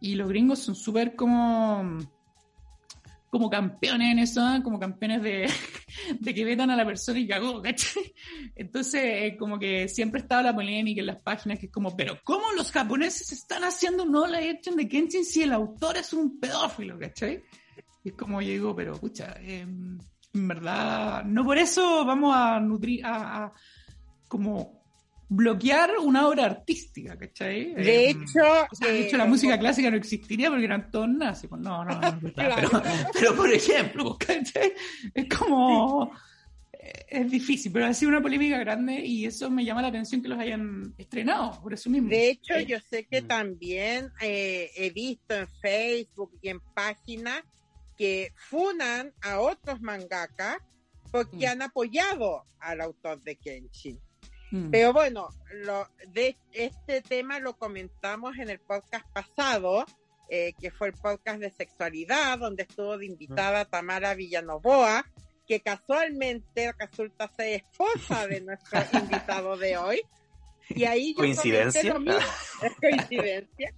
Y los gringos son súper como como campeones en eso, como campeones de, de que vetan a la persona y cagó, ¿cachai? Entonces, como que siempre estaba la polémica en las páginas, que es como, pero ¿cómo los japoneses están haciendo no la action de Kenshin si el autor es un pedófilo, ¿cachai? Y es como yo digo, pero, escucha, em, en verdad, no por eso vamos a nutrir, a, a como bloquear una obra artística, ¿cachai? De em, hecho, de hecho la eh, música clásica no existiría porque eran todos nazis. Pues no, no, no, pero, por ejemplo, ¿cachai? Es como eh, es difícil, pero ha sido una polémica grande y eso me llama la atención que los hayan estrenado, por eso mismo. De hecho, yo sé que mm. también eh, he visto en Facebook y en páginas que funan a otros mangakas porque mm. han apoyado al autor de Kenshin. Mm. Pero bueno, lo, de este tema lo comentamos en el podcast pasado, eh, que fue el podcast de sexualidad, donde estuvo de invitada Tamara Villanovoa, que casualmente resulta ser esposa de nuestro invitado de hoy. Y ahí yo ¿Coincidencia? Comenté lo mismo. ¿Es coincidencia?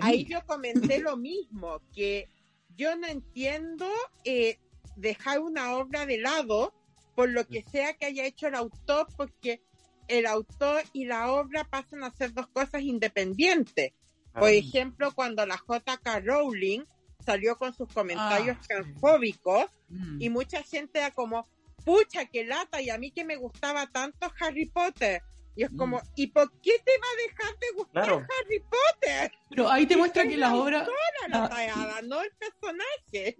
Ahí yo comenté lo mismo, que yo no entiendo eh, dejar una obra de lado por lo que sea que haya hecho el autor, porque el autor y la obra pasan a ser dos cosas independientes. Por ah. ejemplo, cuando la J.K. Rowling salió con sus comentarios ah, transfóbicos mm. y mucha gente era como, pucha, qué lata, y a mí que me gustaba tanto Harry Potter. Y es como, mm. ¿y por qué te va a dejar de gustar Harry Potter? Pero ahí te muestra que las obras... Ah, no el personaje.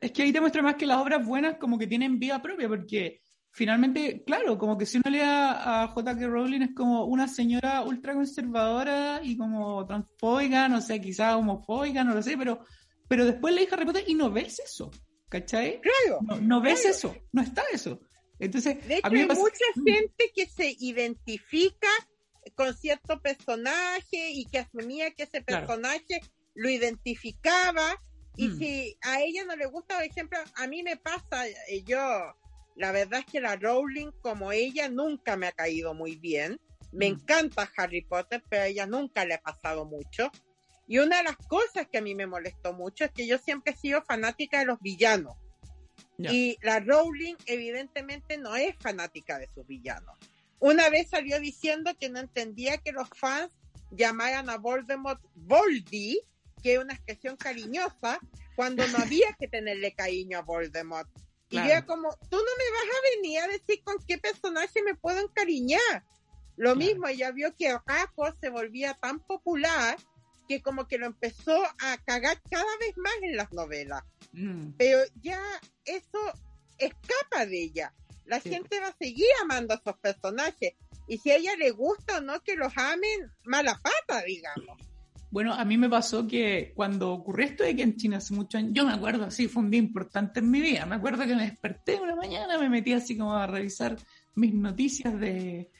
Es que ahí te muestra más que las obras buenas como que tienen vida propia, porque finalmente, claro, como que si uno lee a, J.K. Rowling es como una señora ultra conservadora y como transfóbica, no sé, quizás homofóbica, no lo sé, pero, pero después leí Harry Potter y no ves eso, ¿cachai? Claro. No, ves eso, no está eso. Entonces, de hecho, hay mucha gente que se identifica con cierto personaje y que asumía que ese personaje lo identificaba. Y mm. si a ella no le gusta, por ejemplo, a mí me pasa, eh, yo la verdad es que la Rowling, como ella, nunca me ha caído muy bien. Me mm. encanta Harry Potter, pero a ella nunca le ha pasado mucho. Y una de las cosas que a mí me molestó mucho es que yo siempre he sido fanática de los villanos. Y la Rowling evidentemente no es fanática de sus villanos. Una vez salió diciendo que no entendía que los fans llamaran a Voldemort Voldy, que es una expresión cariñosa, cuando no había que tenerle cariño a Voldemort. Y yo como, tú no me vas a venir a decir con qué personaje me puedo encariñar. Lo mismo, ella vio que Rafa se volvía tan popular que como que lo empezó a cagar cada vez más en las novelas. Mm. Pero ya eso escapa de ella. La gente va a seguir amando a esos personajes. Y si a ella le gusta o no que los amen, mala pata, digamos. Bueno, a mí me pasó que cuando ocurrió esto de que en China hace muchos años, yo me acuerdo así, fue un día importante en mi vida. Me acuerdo que me desperté una mañana, me metí así como a revisar mis noticias de,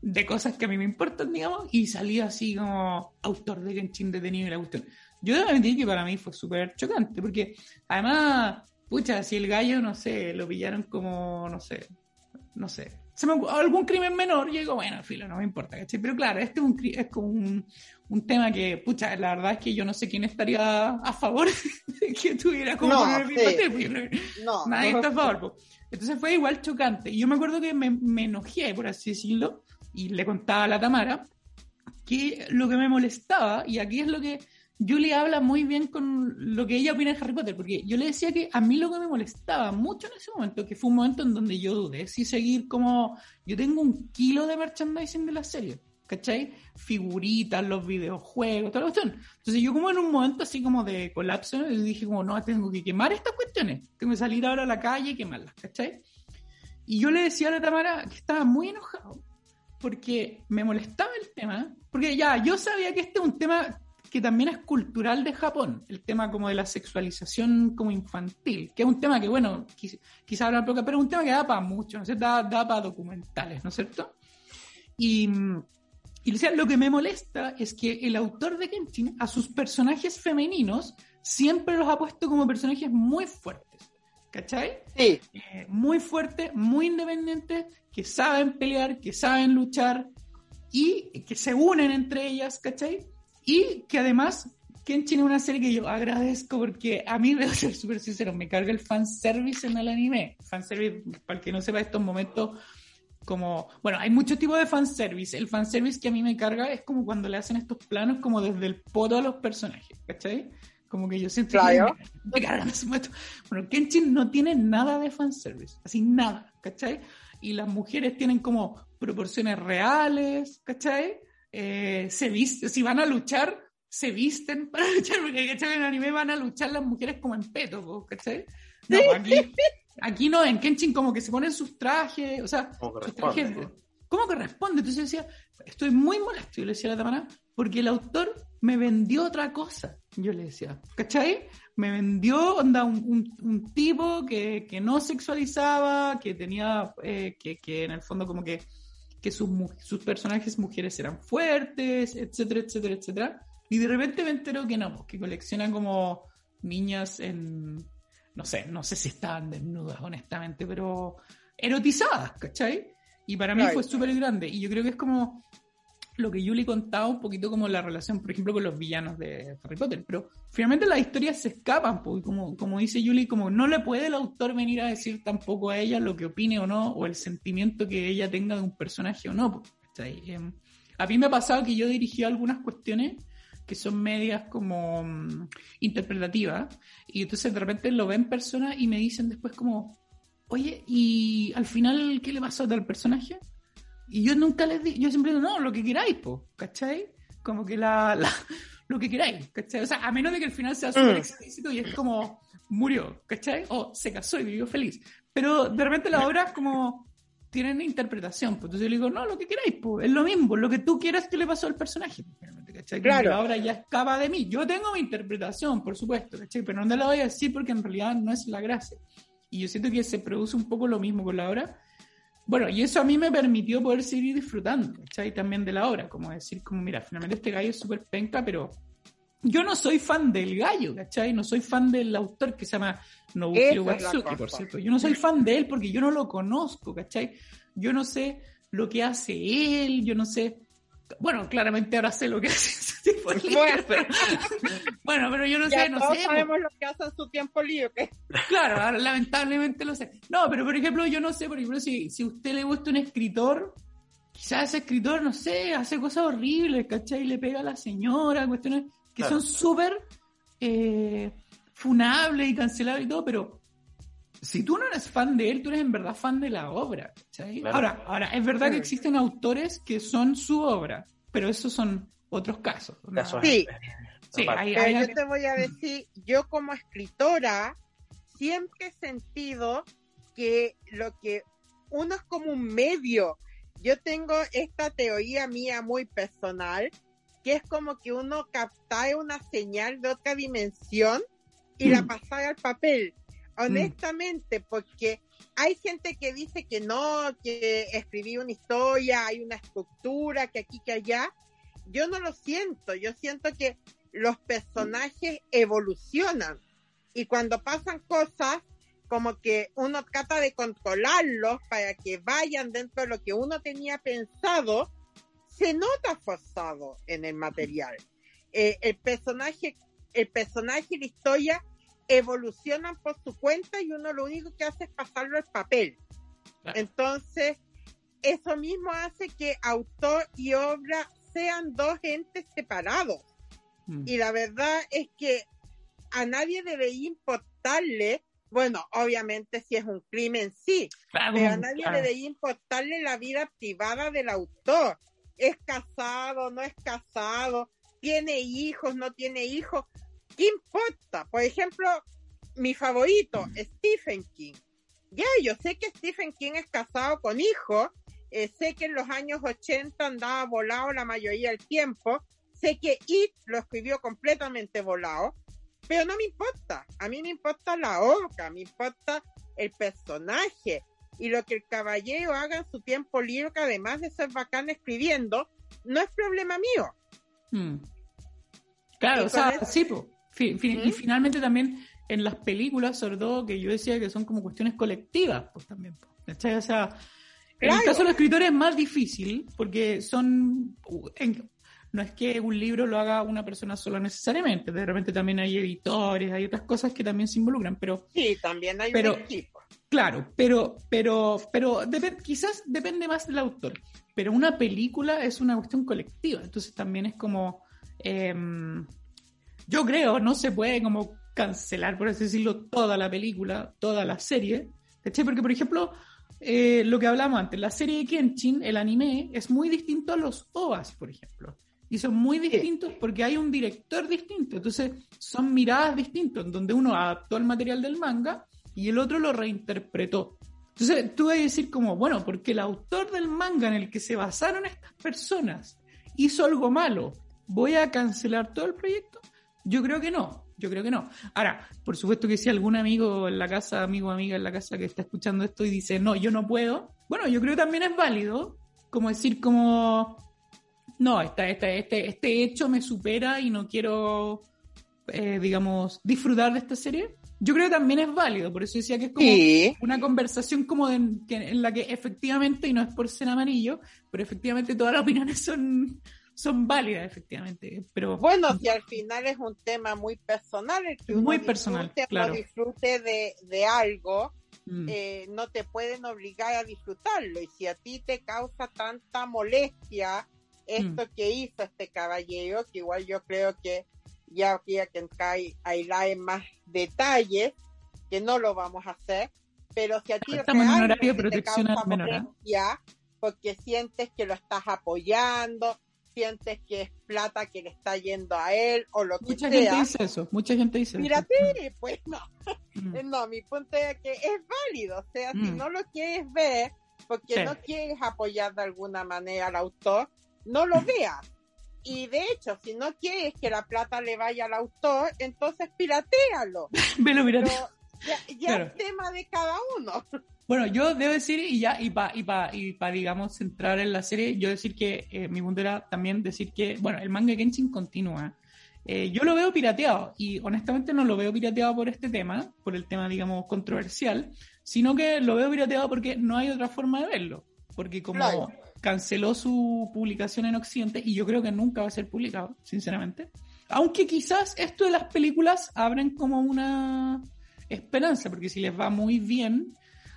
de cosas que a mí me importan, digamos, y salí así como autor de Genshin detenido y la cuestión. Yo debo admitir que para mí fue súper chocante, porque además, pucha, si el gallo, no sé, lo pillaron como, no sé, no sé, se me, algún crimen menor, yo digo, bueno, filo, no me importa, ¿cachai? Pero claro, este es, un, es como un, un, tema que, pucha, la verdad es que yo no sé quién estaría a favor de que tuviera como no, sí. no, nadie está a favor. Entonces fue igual chocante. Y yo me acuerdo que me, me enojé, por así decirlo, y le contaba a la Tamara que lo que me molestaba, y aquí es lo que Julie habla muy bien con lo que ella opina de Harry Potter, porque yo le decía que a mí lo que me molestaba mucho en ese momento, que fue un momento en donde yo dudé si seguir como, yo tengo un kilo de merchandising de la serie, ¿cachai? Figuritas, los videojuegos, toda la cuestión. Entonces yo como en un momento así como de colapso, dije como, no, tengo que quemar estas cuestiones, tengo que salir ahora a la calle y quemarlas, ¿cachai? Y yo le decía a la Tamara que estaba muy enojado porque me molestaba el tema, porque ya, yo sabía que este es un tema que también es cultural de Japón, el tema como de la sexualización como infantil, que es un tema que, bueno, quizá, quizá habrá poca, pero es un tema que da para mucho, ¿no es cierto? Da, da para documentales, ¿no es cierto? Y, y lo que me molesta es que el autor de Kenshin a sus personajes femeninos siempre los ha puesto como personajes muy fuertes. ¿Cachai? Sí. Eh, muy fuertes, muy independientes, que saben pelear, que saben luchar y que se unen entre ellas, ¿cachai? Y que además Kenshin es una serie que yo agradezco porque a mí, debo ser súper sincero, me carga el fanservice en el anime. Fanservice, para el que no sepa estos momentos, como, bueno, hay muchos tipos de fanservice. El fanservice que a mí me carga es como cuando le hacen estos planos como desde el poto a los personajes, ¿cachai? Como que yo siento Claro. que me, me cargan ese momento. Bueno, Kenshin no tiene nada de fanservice, así nada, ¿cachai? Y las mujeres tienen como proporciones reales, ¿cachai? Eh, se visten, si van a luchar, se visten para luchar, porque ¿cachai? en el anime van a luchar las mujeres como en peto, ¿cachai? No, aquí, aquí no, en Kenshin como que se ponen sus trajes, o sea, sus trajes, ¿no? ¿cómo corresponde? Entonces yo decía, estoy muy molesto, yo le decía a la Tamara, porque el autor me vendió otra cosa, yo le decía, ¿cachai? Me vendió onda, un, un- un tipo que, que no sexualizaba, que tenía, eh, que, que en el fondo como que, que sus, sus personajes mujeres eran fuertes, etcétera, etcétera, etcétera. Y de repente me entero que no, que colecciona como niñas en, no sé, no sé si estaban desnudas, honestamente, pero erotizadas, ¿cachai? Y para mí fue súper grande. Y yo creo que es como lo que Julie contaba un poquito como la relación, por ejemplo, con los villanos de Harry Potter. Pero finalmente las historias se escapan, porque como, como dice Julie, como no le puede el autor venir a decir tampoco a ella lo que opine o no, o el sentimiento que ella tenga de un personaje o no. pues, ¿cachai? Em, a mí me ha pasado que yo dirigí algunas cuestiones que son medias como mm, interpretativas, y entonces de repente lo ven personas y me dicen después como, oye, ¿y al final qué le pasó a tal personaje? Y yo nunca les digo, yo siempre digo, no, lo que queráis, po, ¿cachai? Como que la, la- lo que queráis, ¿cachai? O sea, a menos de que el final sea súper Mm. explícito y es como, murió, ¿cachai? O se casó y vivió feliz. Pero de repente las obras como tienen interpretación, pues entonces yo le digo, no, lo que queráis, pues, es lo mismo, lo que tú quieras que le pasó al personaje, finalmente, ¿cachai? Claro. obra ya escapa de mí. Yo tengo mi interpretación, por supuesto, ¿cachai? Pero no te la voy a decir porque en realidad no es la gracia. Y yo siento que se produce un poco lo mismo con la obra. Bueno, y eso a mí me permitió poder seguir disfrutando, ¿cachai? También de la obra, como decir, como, mira, finalmente este gallo es súper penca, pero yo no soy fan del gallo, ¿cachai? No soy fan del autor que se llama la Watsuki, por cierto. Yo no soy fan de él porque yo no lo conozco, ¿cachai? Yo no sé lo que hace él, yo no sé... Bueno, claramente ahora sé lo que hace ese tipo de libros, Bueno. pero... bueno, pero yo no ya sé, no todos sé. sabemos lo que hace en su tiempo libre. Claro, lamentablemente lo sé. No, pero por ejemplo, yo no sé, por ejemplo, si, si usted le gusta un escritor, quizás ese escritor, no sé, hace cosas horribles, ¿cachai? Le pega a la señora, cuestiones que Claro. son súper eh, funables y cancelables y todo, pero si tú no eres fan de él, tú eres en verdad fan de la obra. Ahora, ahora, es verdad que existen autores que son su obra, pero esos son otros casos. Sí. Sí, aparte. hay- Pero hay- yo te voy a decir, yo como escritora siempre he sentido que lo que uno es como un medio. Yo tengo esta teoría mía muy personal, que es como que uno capta una señal de otra dimensión y la Mm. pasa al papel. Honestamente, porque hay gente que dice que no, que escribí una historia, hay una estructura, que aquí, que allá. Yo no lo siento, yo siento que los personajes evolucionan y cuando pasan cosas como que uno trata de controlarlos para que vayan dentro de lo que uno tenía pensado, se nota forzado en el material. Eh, el personaje, el personaje y la historia evolucionan por su cuenta y uno lo único que hace es pasarlo al papel. Claro. Entonces, eso mismo hace que autor y obra sean dos entes separados. Mm. Y la verdad es que a nadie debería importarle, bueno, obviamente si es un crimen, sí, Claro, pero a nadie claro. debería importarle la vida privada del autor. ¿Es casado, no es casado? ¿Tiene hijos, no tiene hijos? ¿Qué importa? Por ejemplo, mi favorito, Stephen King. Ya, yo sé que Stephen King es casado con hijos eh, sé que en los años 80 andaba volado la mayoría del tiempo, sé que It lo escribió completamente volado, pero no me importa, a mí me importa la obra, me importa el personaje y lo que el caballero haga en su tiempo libre, que además de ser bacán escribiendo, no es problema mío. Mm. Claro, o sea, sí, y finalmente también en las películas, sobre todo, que yo decía que son como cuestiones colectivas, pues también. O sea, en el caso de los escritores es más difícil, porque son. no es que un libro lo haga una persona sola necesariamente, de repente también hay editores, hay otras cosas que también se involucran, pero. Sí, también hay un equipo. Claro, pero, pero, pero quizás depende más del autor. Pero una película es una cuestión colectiva, entonces también es como. Em, yo creo, no se puede como cancelar, por así decirlo, toda la película, toda la serie. Porque, por ejemplo, eh, lo que hablamos antes, la serie de Kenshin, el anime, es muy distinto a los OVAs, por ejemplo. Y son muy distintos porque hay un director distinto. Entonces, son miradas distintas, donde uno adaptó el material del manga y el otro lo reinterpretó. Entonces, tú vas a decir como, bueno, porque el autor del manga en el que se basaron estas personas hizo algo malo, ¿voy a cancelar todo el proyecto? Yo creo que no, yo creo que no. Ahora, por supuesto que si algún amigo en la casa, amigo o amiga en la casa que está escuchando esto y dice, no, yo no puedo, bueno, yo creo que también es válido, como decir como, no, esta, este, este hecho me supera y no quiero, eh, digamos, disfrutar de esta serie. Yo creo que también es válido, por eso decía que es como una conversación como en la que efectivamente, y no es por ser amarillo, pero efectivamente todas las opiniones son, son válidas, efectivamente. Pero bueno, si al final es un tema muy personal, el que muy personal, claro. disfrute de, algo, mm. eh, no te pueden obligar a disfrutarlo. Y si a ti te causa tanta molestia esto mm. que hizo este caballero, que igual yo creo que ya habría que cae en más detalles, que no lo vamos a hacer, pero si a ti Estamos en horario de protección te molestia, porque sientes que lo estás apoyando, sientes que es plata que le está yendo a él o lo que sea. Mucha gente dice eso, mucha gente dice Mírate, pues no. Mm. No, mi punto es que es válido, o sea, si mm. no lo quieres ver porque no quieres apoyar de alguna manera al autor, no lo veas. Y de hecho, si no quieres que la plata le vaya al autor, entonces piratealo. Velo, Pero ya, es tema de cada uno. Bueno, yo debo decir, y ya, y para, y pa, y pa, digamos, centrar en la serie, yo decir que eh, mi punto era también decir que, bueno, el manga Genshin continúa. Eh, yo lo veo pirateado, y honestamente no lo veo pirateado por este tema, por el tema, digamos, controversial, sino que lo veo pirateado porque no hay otra forma de verlo. Porque como canceló su publicación en Occidente, y yo creo que nunca va a ser publicado, sinceramente. Aunque quizás esto de las películas abren como una esperanza, porque si les va muy bien,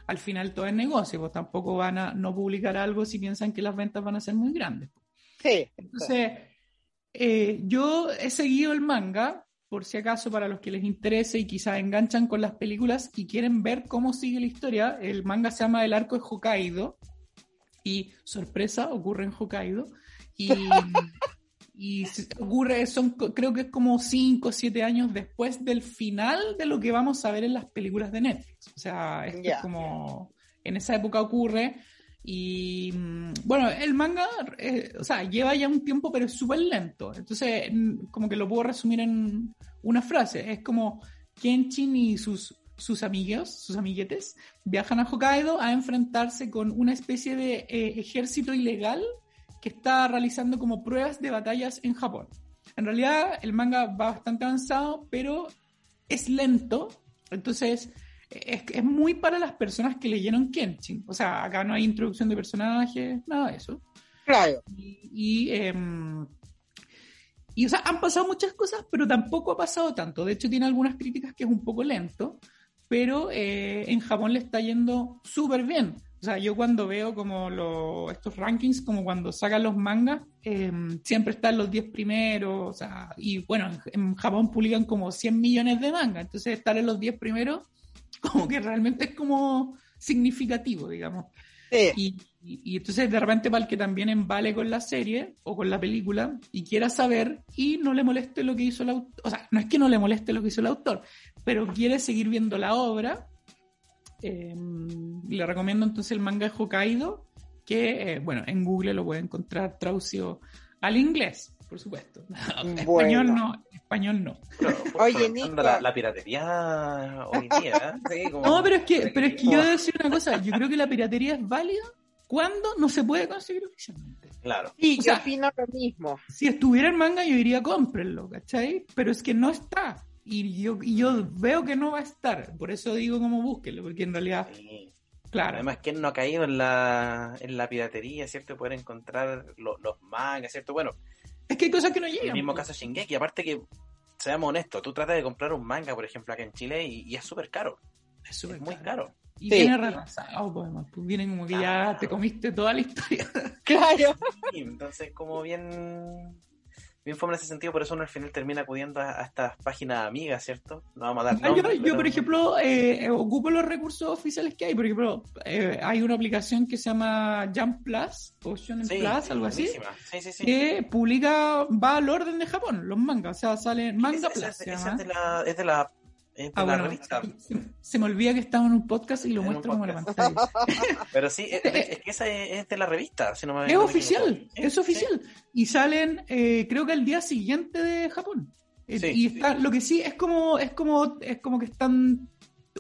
al final todo es negocio, pues tampoco van a no publicar algo si piensan que las ventas van a ser muy grandes. Sí. Entonces, eh, yo he seguido el manga, por si acaso, para los que les interese y quizás enganchan con las películas y quieren ver cómo sigue la historia. El manga se llama El arco de Hokkaido y, sorpresa, ocurre en Hokkaido. Y, y ocurre, son, creo que es como 5 o 7 años después del final de lo que vamos a ver en las películas de Netflix. O sea, es como en esa época ocurre. Y mm, bueno, el manga, eh, o sea, lleva ya un tiempo, pero es súper lento. Entonces, como que lo puedo resumir en una frase. Es como Kenshin y sus, sus amigos, sus amiguetes, viajan a Hokkaido a enfrentarse con una especie de eh, ejército ilegal que está realizando como pruebas de batallas en Japón. En realidad el manga va bastante avanzado, pero es lento, entonces es, es muy para las personas que leyeron Kenshin. O sea, acá no hay introducción de personajes, nada de eso. Claro. Y, em, y, o sea, han pasado muchas cosas, pero tampoco ha pasado tanto. De hecho, tiene algunas críticas que es un poco lento, pero eh, en Japón le está yendo súper bien. O sea, yo cuando veo como estos rankings, como cuando sacan los mangas, em, siempre están los 10 primeros, o sea, y bueno, en, Japón publican como 100 millones de mangas, entonces estar en los 10 primeros, como que realmente es como significativo, digamos. Y, y, entonces de repente para el que también embale con la serie o con la película y quiera saber y no le moleste lo que hizo el autor, o sea, no es que no le moleste lo que hizo el autor, pero quiere seguir viendo la obra, Em, le recomiendo entonces el manga de Hokkaido que, eh, bueno, en Google lo puede encontrar traducido al inglés, por supuesto. español Bueno. no, español no. Claro, Oye, Nico. La, la piratería hoy día. ¿eh? Sí, como- No, pero es que, pero es que yo debo decir una cosa, yo creo que la piratería es válida cuando no se puede conseguir oficialmente. Claro. Sí, O sea- yo opino lo mismo. Si estuviera en manga, yo diría cómprenlo, ¿cachai? Pero es que no está. Y yo, y yo veo que no va a estar. Por eso digo como búsquenlo, porque en realidad, Sí. claro. Además, ¿quién no ha caído en la, en la piratería, cierto? Poder encontrar lo- los mangas, ¿cierto? Bueno, es que hay cosas que no el llegan. mismo po. caso de Shingeki, aparte que, seamos honestos, tú tratas de comprar un manga, por ejemplo, acá en Chile y, y es súper caro. Es súper muy caro. Y Sí. viene retrasado, pues, pues vienen como que ya te comiste toda la historia. Claro. Sí, entonces, como bien, bien fome en ese sentido, por eso uno al final termina acudiendo a, a estas páginas amigas, ¿cierto? No vamos a dar Ah, yo, nombres, yo, pero- por ejemplo, eh, ocupo los recursos oficiales que hay. Por ejemplo, eh, hay una aplicación que se llama Jump Plus, o Shonen Sí, Plus, algo así, buenísima. Sí, que publica, va al orden de Japón, los mangas. O sea, salen Manga Plus. esa- se esa llama. es de la, es de la, de Ah, la bueno, revista. se, se me olvida que estamos en un podcast y lo En muestro como la pantalla. Pero sí, es, es que esa es, es de la revista, si no me Es no me oficial, es sí. oficial. Y salen, eh, creo que el día siguiente de Japón. Eh, y sí. está, lo que sí es como, es como, es como que están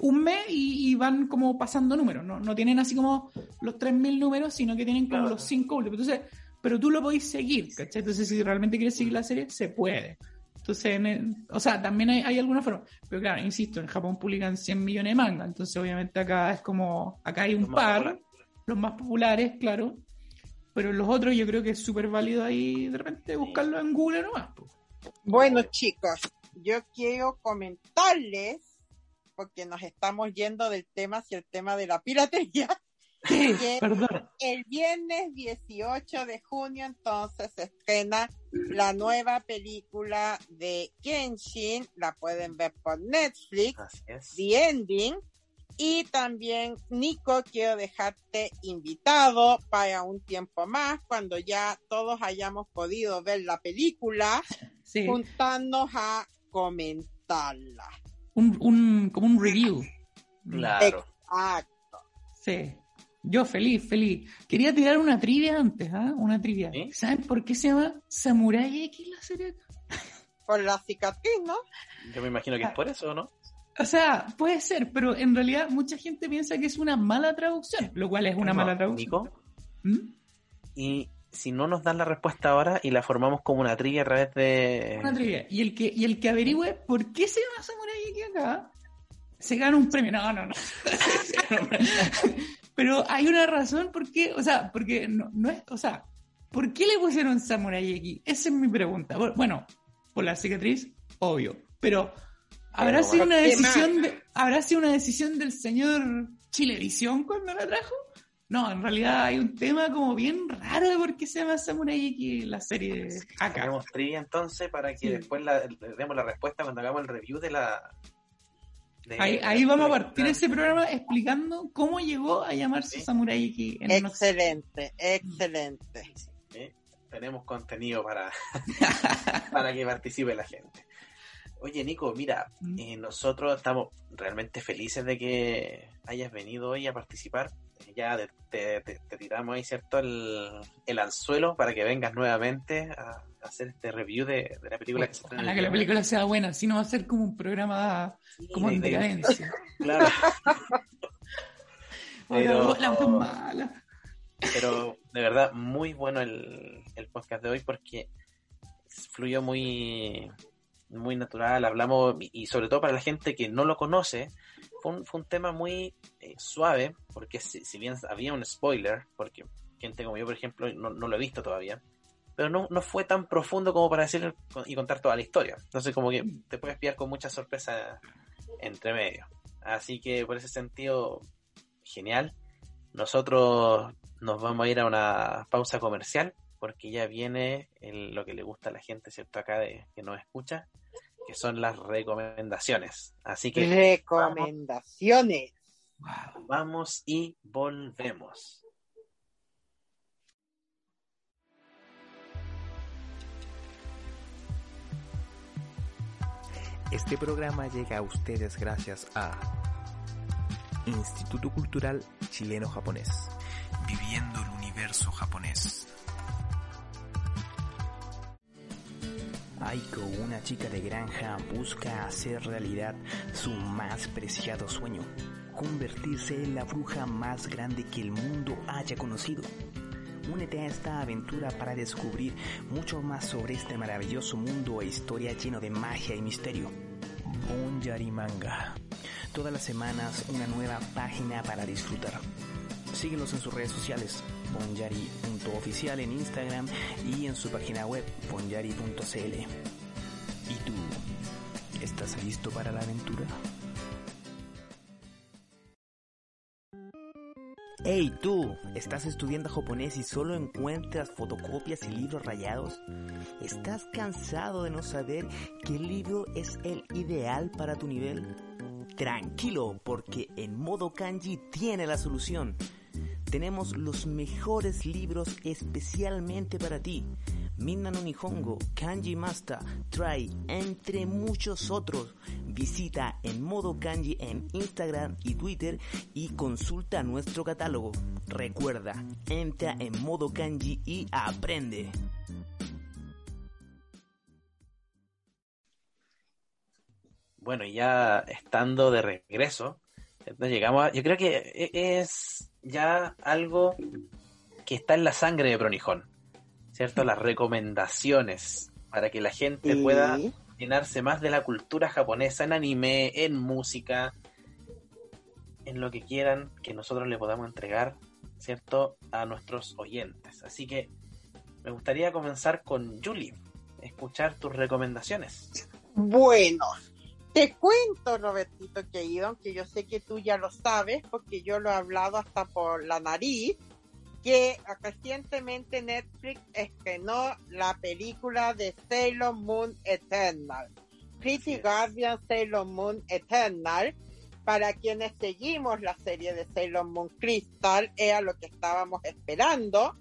un mes y, y van como pasando números. No, no tienen así como los 3.000 números, sino que tienen como Claro. los 5 últimos. Entonces, pero tú lo podéis seguir, ¿cachai? Entonces, si realmente quieres seguir la serie, se puede. Entonces, en el- o sea, también hay, hay alguna forma. Pero claro, insisto, en Japón publican 100 millones de mangas. Entonces, obviamente, acá es como, acá hay un Los par los más populares, claro. Pero los otros yo creo que es súper válido ahí de repente buscarlo en Google nomás. Bueno, chicos, yo quiero comentarles, porque nos estamos yendo del tema hacia el tema de la piratería, Perdón. el viernes 18 de junio entonces se estrena la nueva película de Kenshin, la pueden ver por Netflix. The Ending. Y también, Nico, quiero dejarte invitado para un tiempo más, cuando ya todos hayamos podido ver la película, Sí. juntarnos a comentarla. Un, un, como un review. Claro. Exacto. Sí. Yo feliz, feliz. Quería tirar una trivia antes, ¿ah? Una trivia. ¿Saben por qué se llama Samurai X la serie? Por la cicatriz, ¿no? Yo me imagino que es por eso, ¿no? O sea, puede ser, pero en realidad mucha gente piensa que es una mala traducción, lo cual es una No, mala traducción. Nico, ¿Mm? y si no nos dan la respuesta ahora y la formamos como una trivia a través de... Una trivia. Y el que, y el que averigüe por qué se llama Samurai X acá, se gana un premio. No, no, no. Pero hay una razón por qué, o sea, porque no, no es, o sea, ¿por qué le pusieron Samurai X? Esa es mi pregunta. Bueno, por la cicatriz, obvio. Pero habrá Pero, sido una ¿qué decisión de, habrá sido una decisión del señor Chilevisión cuando la trajo. No, en realidad hay un tema como bien raro de por qué se llama Samurai X la serie de acá. Hagamos trivia entonces para que Sí. después la, le demos la respuesta cuando hagamos el review de la... de- Ahí, vamos a partir ese programa explicando cómo llegó a llamarse Sí. Samurai X en unos- Excelente, excelente. Tenemos contenido para, para que participe la gente. Oye, Nico, mira, Mm. eh, nosotros estamos realmente felices de que hayas venido hoy a participar. Ya te, te- te- tiramos ahí, ¿cierto? El, el anzuelo para que vengas nuevamente a hacer este review de, de la película que se Ojalá que la película sea buena, si no va a ser como un programa Sí, como en de- de- decadencia. Claro, Pero- la mala. pero de verdad, muy bueno el, el podcast de hoy porque fluyó muy, muy natural, hablamos, y y sobre todo para la gente que no lo conoce, fue un, fue un tema muy eh, suave, porque si, si bien había un spoiler, porque gente como yo, por ejemplo, no, no lo he visto todavía, pero no, no fue tan profundo como para decir y contar toda la historia. Entonces como que te puedes pillar con muchas sorpresas entre medio. Así que por ese sentido, genial. Nosotros nos vamos a ir a una pausa comercial porque ya viene el- lo que le gusta a la gente, ¿cierto? Acá de, que nos escucha, que son las recomendaciones. Así que Recomendaciones. Vamos y volvemos. Este programa llega a ustedes gracias a Instituto Cultural Chileno-Japonés. Viviendo el universo universo japonés. Aiko, una chica de granja, busca hacer realidad su más preciado sueño, convertirse en la bruja más grande que el mundo haya conocido. Únete a esta aventura para descubrir mucho más sobre este maravilloso mundo e historia lleno de magia y misterio. Bonyari Manga. Todas las semanas una nueva página para disfrutar. Síguenos en sus redes sociales, bonyari.oficial en Instagram y en su página web, bonyari.cl. ¿Y tú? ¿Estás listo para la aventura? Hey tú, ¿estás estudiando japonés y solo encuentras fotocopias y libros rayados? ¿Estás cansado de no saber qué libro es el ideal para tu nivel? Tranquilo, porque en modo kanji tiene la solución. Tenemos los mejores libros especialmente para ti. Minna no Nihongo, Kanji Master, Try, entre muchos otros. Visita en modo kanji en Instagram y Twitter y consulta nuestro catálogo. Recuerda, entra en modo kanji y aprende. Bueno, ya estando de regreso, llegamos a, yo creo que e- es ya algo que está en la sangre de Pronijón, ¿cierto? Las recomendaciones para que la gente pueda llenarse más de la cultura japonesa en anime, en música, en lo que quieran que nosotros le podamos entregar, ¿cierto? A nuestros oyentes. Así que me gustaría comenzar con Julie, escuchar tus recomendaciones. Bueno, te cuento, Robertito querido, que yo sé que tú ya lo sabes, porque yo lo he hablado hasta por la nariz, que recientemente Netflix estrenó la película de Sailor Moon Eternal. Pretty Guardian Sailor Moon Eternal. Para quienes seguimos la serie de Sailor Moon Crystal, era lo que estábamos esperando.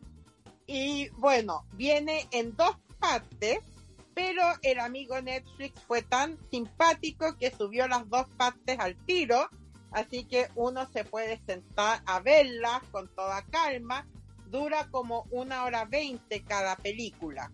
Y bueno, viene en dos partes pero el amigo Netflix fue tan simpático que subió las dos partes al tiro, así que uno se puede sentar a verlas con toda calma, dura como una hora veinte cada película.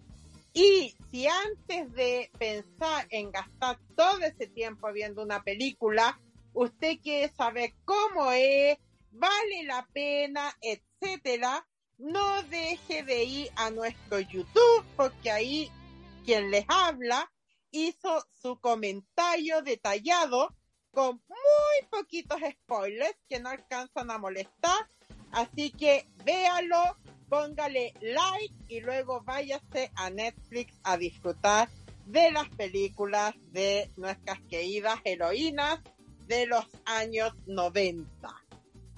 Y si antes de pensar en gastar todo ese tiempo viendo una película, usted quiere saber cómo es, vale la pena, etcétera, no deje de ir a nuestro YouTube porque ahí quien les habla hizo su comentario detallado con muy poquitos spoilers que no alcanzan a molestar. Así que véalo, póngale like y luego váyase a Netflix a disfrutar de las películas de nuestras queridas heroínas de los años 90.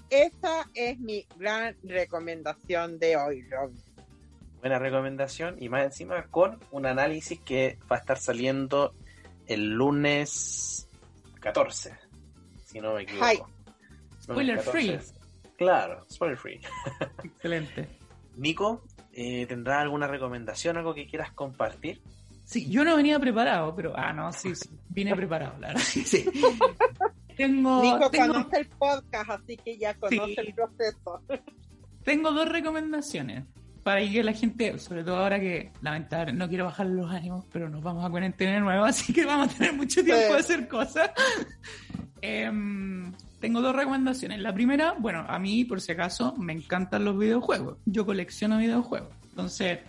Esa es mi gran recomendación de hoy, Robin. Buena recomendación y más encima con un análisis que va a estar saliendo el lunes 14, si no me equivoco. Spoiler free. Claro, spoiler free. Excelente. Nico, eh, ¿tendrás alguna recomendación, algo que quieras compartir? Sí, yo no venía preparado, pero. Ah, no, sí, sí. Vine preparado, la verdad. Sí, sí. Tengo, Nico tengo, conoce el podcast, así que ya conoce Sí. el proceso. tengo dos recomendaciones para que la gente, sobre todo ahora que lamentablemente no quiero bajar los ánimos, pero nos vamos a cuarentena de nuevo, así que vamos a tener mucho tiempo Sí. de hacer cosas. Em, tengo dos recomendaciones. La primera, bueno, a mí, por si acaso, me encantan los videojuegos. Yo colecciono videojuegos. Entonces,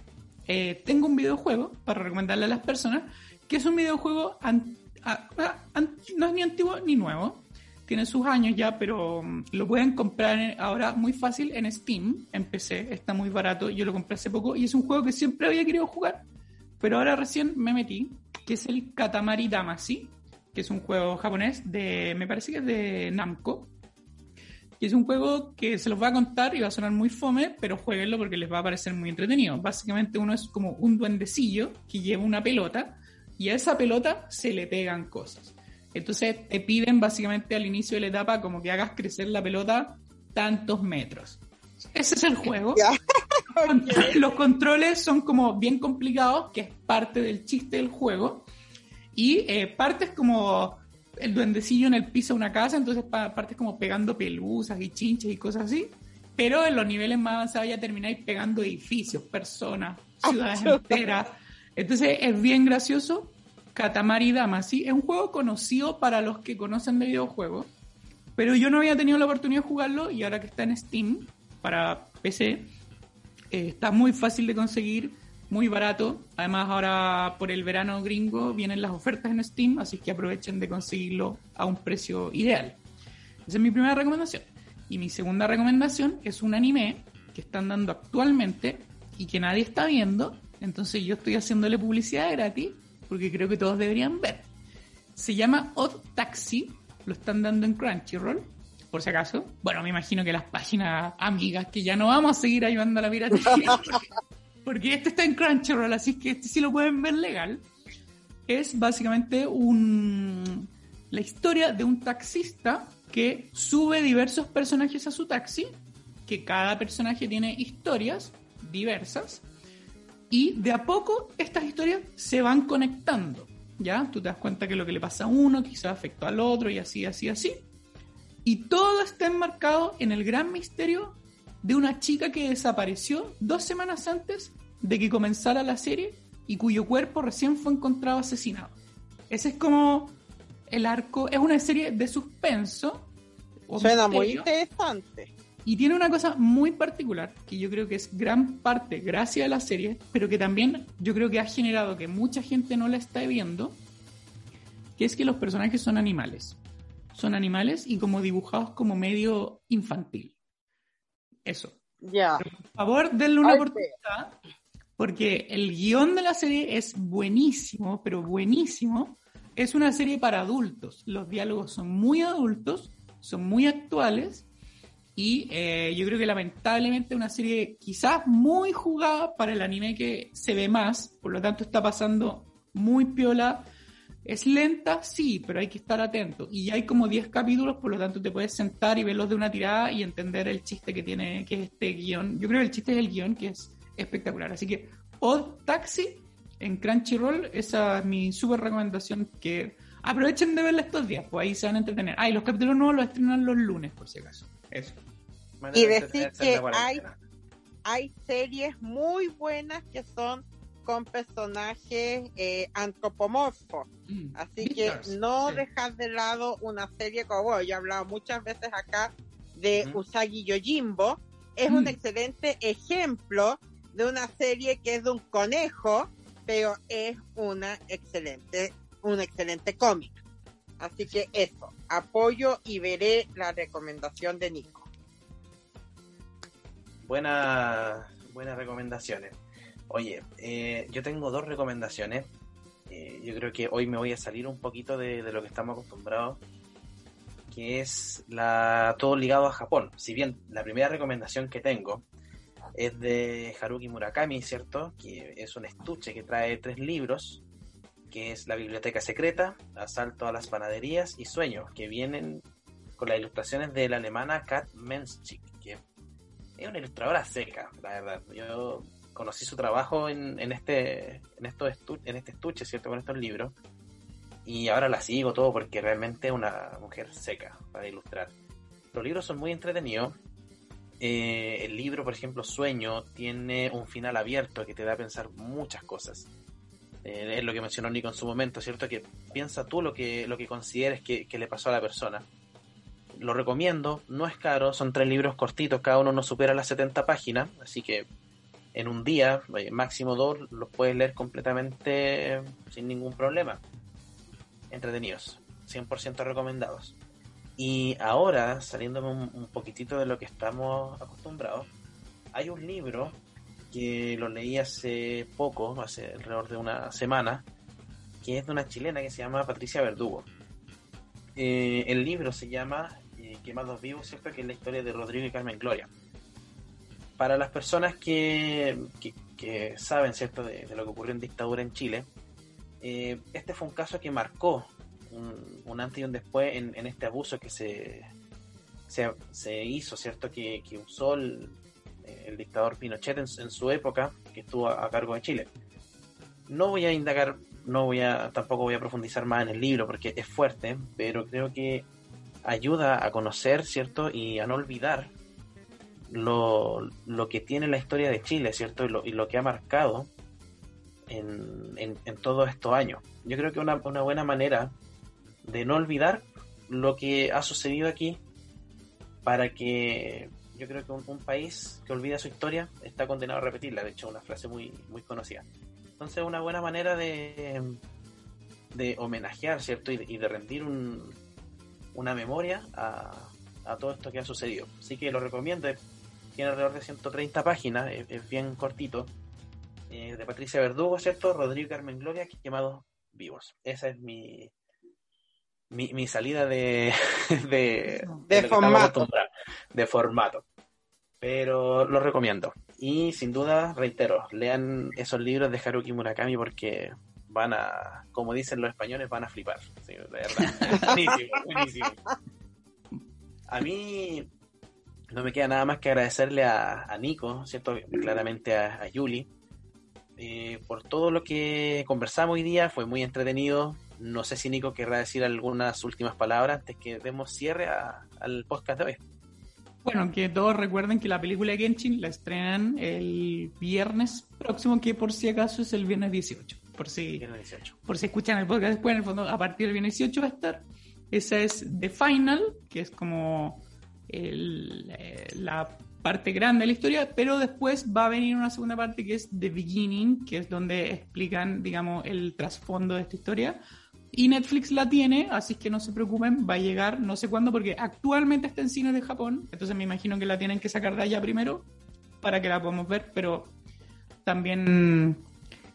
eh, tengo un videojuego para recomendarle a las personas, que es un videojuego an- a- a- an- no es ni antiguo ni nuevo. Tiene sus años ya, pero mm, lo pueden comprar ahora muy fácil en Steam, en PC, está muy barato. Yo lo compré hace poco y es un juego que siempre había querido jugar, pero ahora recién me metí, que es el Katamari Damacy, que es un juego japonés de, me parece que es de Namco. Y es un juego que se los va a contar y va a sonar muy fome, pero jueguenlo porque les va a parecer muy entretenido. Básicamente uno es como un duendecillo que lleva una pelota y a esa pelota se le pegan cosas. Entonces te piden básicamente al inicio de la etapa como que hagas crecer la pelota tantos metros. Ese es el juego. Los controles son como bien complicados, que es parte del chiste del juego. Y eh, partes como el duendecillo en el piso de una casa, entonces pa- partes como pegando pelusas y chinches y cosas así. pero en los niveles más avanzados ya termináis pegando edificios, personas, ciudades enteras. Entonces es bien gracioso. Katamari Damacy es un juego conocido para los que conocen de videojuegos, pero yo no había tenido la oportunidad de jugarlo y ahora que está en Steam para PC, eh, está muy fácil de conseguir, muy barato. Además ahora por el verano gringo vienen las ofertas en Steam, así que aprovechen de conseguirlo a un precio ideal. Esa es mi primera recomendación. Y mi segunda recomendación es un anime que están dando actualmente y que nadie está viendo. Entonces yo estoy haciéndole publicidad gratis porque creo que todos deberían ver. Se llama Odd Taxi, lo están dando en Crunchyroll, por si acaso. Bueno, me imagino que las páginas amigas que ya no vamos a seguir ayudando a la piratería, porque, porque este está en Crunchyroll, así que este sí lo pueden ver legal. Es básicamente un, la historia de un taxista que sube diversos personajes a su taxi, que cada personaje tiene historias diversas, y de a poco estas historias se van conectando. ¿Ya? Tú te das cuenta que lo que le pasa a uno quizá afectó al otro y así, así, así. Y todo está enmarcado en el gran misterio de una chica que desapareció dos semanas antes de que comenzara la serie y cuyo cuerpo recién fue encontrado asesinado. Ese es como el arco, es una serie de suspenso. Suena muy interesante. Y tiene una cosa muy particular, que yo creo que es gran parte gracias a la serie, pero que también yo creo que ha generado que mucha gente no la está viendo, que es que los personajes son animales. Son animales y como dibujados como medio infantil. Eso. Ya. Por favor, denle una oportunidad, porque el guion de la serie es buenísimo, pero buenísimo. Es una serie para adultos. Los diálogos son muy adultos, son muy actuales y eh, yo creo que lamentablemente una serie quizás muy jugada para el anime que se ve más, por lo tanto está pasando muy piola. Es lenta, sí, pero hay que estar atento. Y hay como 10 capítulos, por lo tanto te puedes sentar y verlos de una tirada y entender el chiste que tiene, que es este guion. Yo creo que el chiste es el guion, que es espectacular. Así que Odd Taxi en Crunchyroll, esa es mi super recomendación que aprovechen de verla estos días, pues ahí se van a entretener. Ah, y los capítulos nuevos los estrenan los lunes, por si acaso. Eso. Y decir que hay, hay series muy buenas que son con personajes eh, antropomorfos. Mm, Así que no sí. dejar de lado una serie como bueno, yo he hablado muchas veces acá de Ujú. Usagi Yojimbo. Es Mm. un excelente ejemplo de una serie que es de un conejo, pero es una excelente, un excelente cómic. Así que eso, apoyo y veré la recomendación de Nico. Buenas, buenas recomendaciones. Oye, eh, yo tengo dos recomendaciones. Eh, yo creo que hoy me voy a salir un poquito de, de lo que estamos acostumbrados, que es la todo ligado a Japón. Si bien la primera recomendación que tengo es de Haruki Murakami, ¿cierto? Que es un estuche que trae tres libros, que es La Biblioteca Secreta, Asalto a las Panaderías y Sueños, que vienen con las ilustraciones de la alemana Kat Menschik, que es una ilustradora seca, la verdad. Yo conocí su trabajo en, en este en estos estu- en este estuche, ¿cierto? Con estos libros. Y ahora la sigo todo porque realmente es una mujer seca para ilustrar. Los libros son muy entretenidos. Eh, el libro, por ejemplo, Sueño, tiene un final abierto que te da a pensar muchas cosas. Eh, es lo que mencionó Nico en su momento, ¿cierto? Que piensa tú lo que, lo que consideres que, que le pasó a la persona. Lo recomiendo, no es caro, son tres libros cortitos, cada uno no supera las 70 páginas, así que en un día, eh, máximo dos, los puedes leer completamente sin ningún problema. Entretenidos, 100% recomendados. Y ahora, saliéndome un poquitito de lo que estamos acostumbrados, hay un libro que lo leí hace poco, hace alrededor de una semana, que es de una chilena que se llama Patricia Verdugo. Eh, el libro se llama eh, Quemados Vivos, ¿cierto? Que es la historia de Rodrigo y Carmen Gloria. Para las personas que, que, saben, ¿cierto?, de, lo que ocurrió en dictadura en Chile, eh, este fue un caso que marcó un, antes y un después en, este abuso que se, se, se hizo, ¿cierto?, que, que usó el dictador Pinochet en, su época, que estuvo a, a cargo de Chile. No voy a indagar, no voy a, tampoco voy a profundizar más en el libro porque es fuerte, pero creo que ayuda a conocer, ¿cierto? Y a no olvidar lo, lo que tiene la historia de Chile, ¿cierto? Y lo, y lo que ha marcado en, en, en todos estos años. Yo creo que una, una buena manera de no olvidar lo que ha sucedido aquí para que yo creo que un, un país que olvida su historia está condenado a repetirla. De hecho, una frase muy, muy conocida. Entonces, una buena manera de, de homenajear, ¿cierto? Y de, y de rendir un, una memoria a, a, todo esto que ha sucedido. Así que lo recomiendo. Tiene alrededor de 130 páginas, es, es bien cortito. Eh, de Patricia Verdugo, ¿cierto? Rodrigo Carmen Gloria, quemados vivos. Esa es mi, mi, mi salida de, de, de, de formato. De formato. Pero lo recomiendo. Y sin duda, reitero, lean esos libros de Haruki Murakami porque van a, como dicen los españoles, van a flipar. Sí, de verdad. buenísimo, buenísimo. A mí no me queda nada más que agradecerle a, a Nico, ¿cierto? Claramente a, a Yuli, eh, por todo lo que conversamos hoy día. Fue muy entretenido. No sé si Nico querrá decir algunas últimas palabras antes que demos cierre a, al podcast de hoy. Bueno, que todos recuerden que la película de Genshin la estrenan el viernes próximo, que por si acaso es el viernes 18. Por si, Viernes 18. por si escuchan el podcast después, en el fondo, a partir del viernes 18 va a estar. Esa es The Final, que es como el, eh, la parte grande de la historia, pero después va a venir una segunda parte que es The Beginning, que es donde explican, digamos, el trasfondo de esta historia. Y Netflix la tiene, así que no se preocupen, va a llegar no sé cuándo, porque actualmente está en cines de Japón, entonces me imagino que la tienen que sacar de allá primero para que la podamos ver, pero también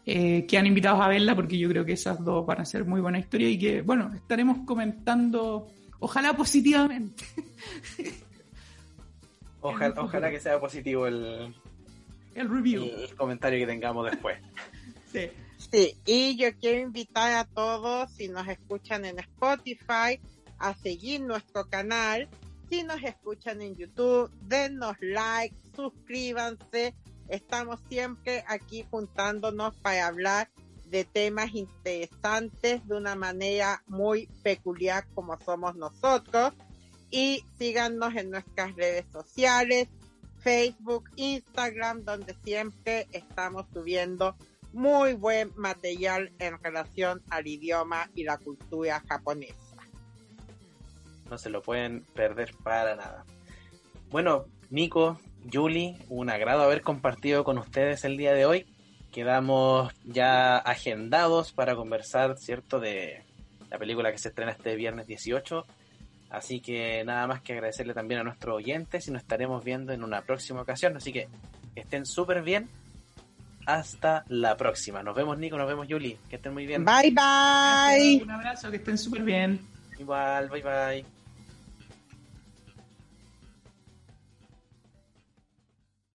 eh, quedan invitados a verla porque yo creo que esas dos van a ser muy buena historia y que, bueno, estaremos comentando, ojalá positivamente. Ojalá, ojalá que sea positivo el, el review. el comentario que tengamos después. Sí. Sí, y yo quiero invitar a todos, si nos escuchan en Spotify, a seguir nuestro canal. Si nos escuchan en YouTube, denos like, suscríbanse. Estamos siempre aquí juntándonos para hablar de temas interesantes de una manera muy peculiar como somos nosotros. Y síganos en nuestras redes sociales, Facebook, Instagram, donde siempre estamos subiendo muy buen material en relación al idioma y la cultura japonesa. No se lo pueden perder para nada. Bueno, Nico, Yuli, un agrado haber compartido con ustedes el día de hoy. Quedamos ya agendados para conversar, ¿cierto?, de la película que se estrena este viernes 18. Así que nada más que agradecerle también a nuestros oyentes y nos estaremos viendo en una próxima ocasión. Así que estén súper bien hasta la próxima. Nos vemos, Nico, nos vemos, Yuli. Que estén muy bien. Bye bye. Un abrazo, que estén súper bien. Igual, bye bye.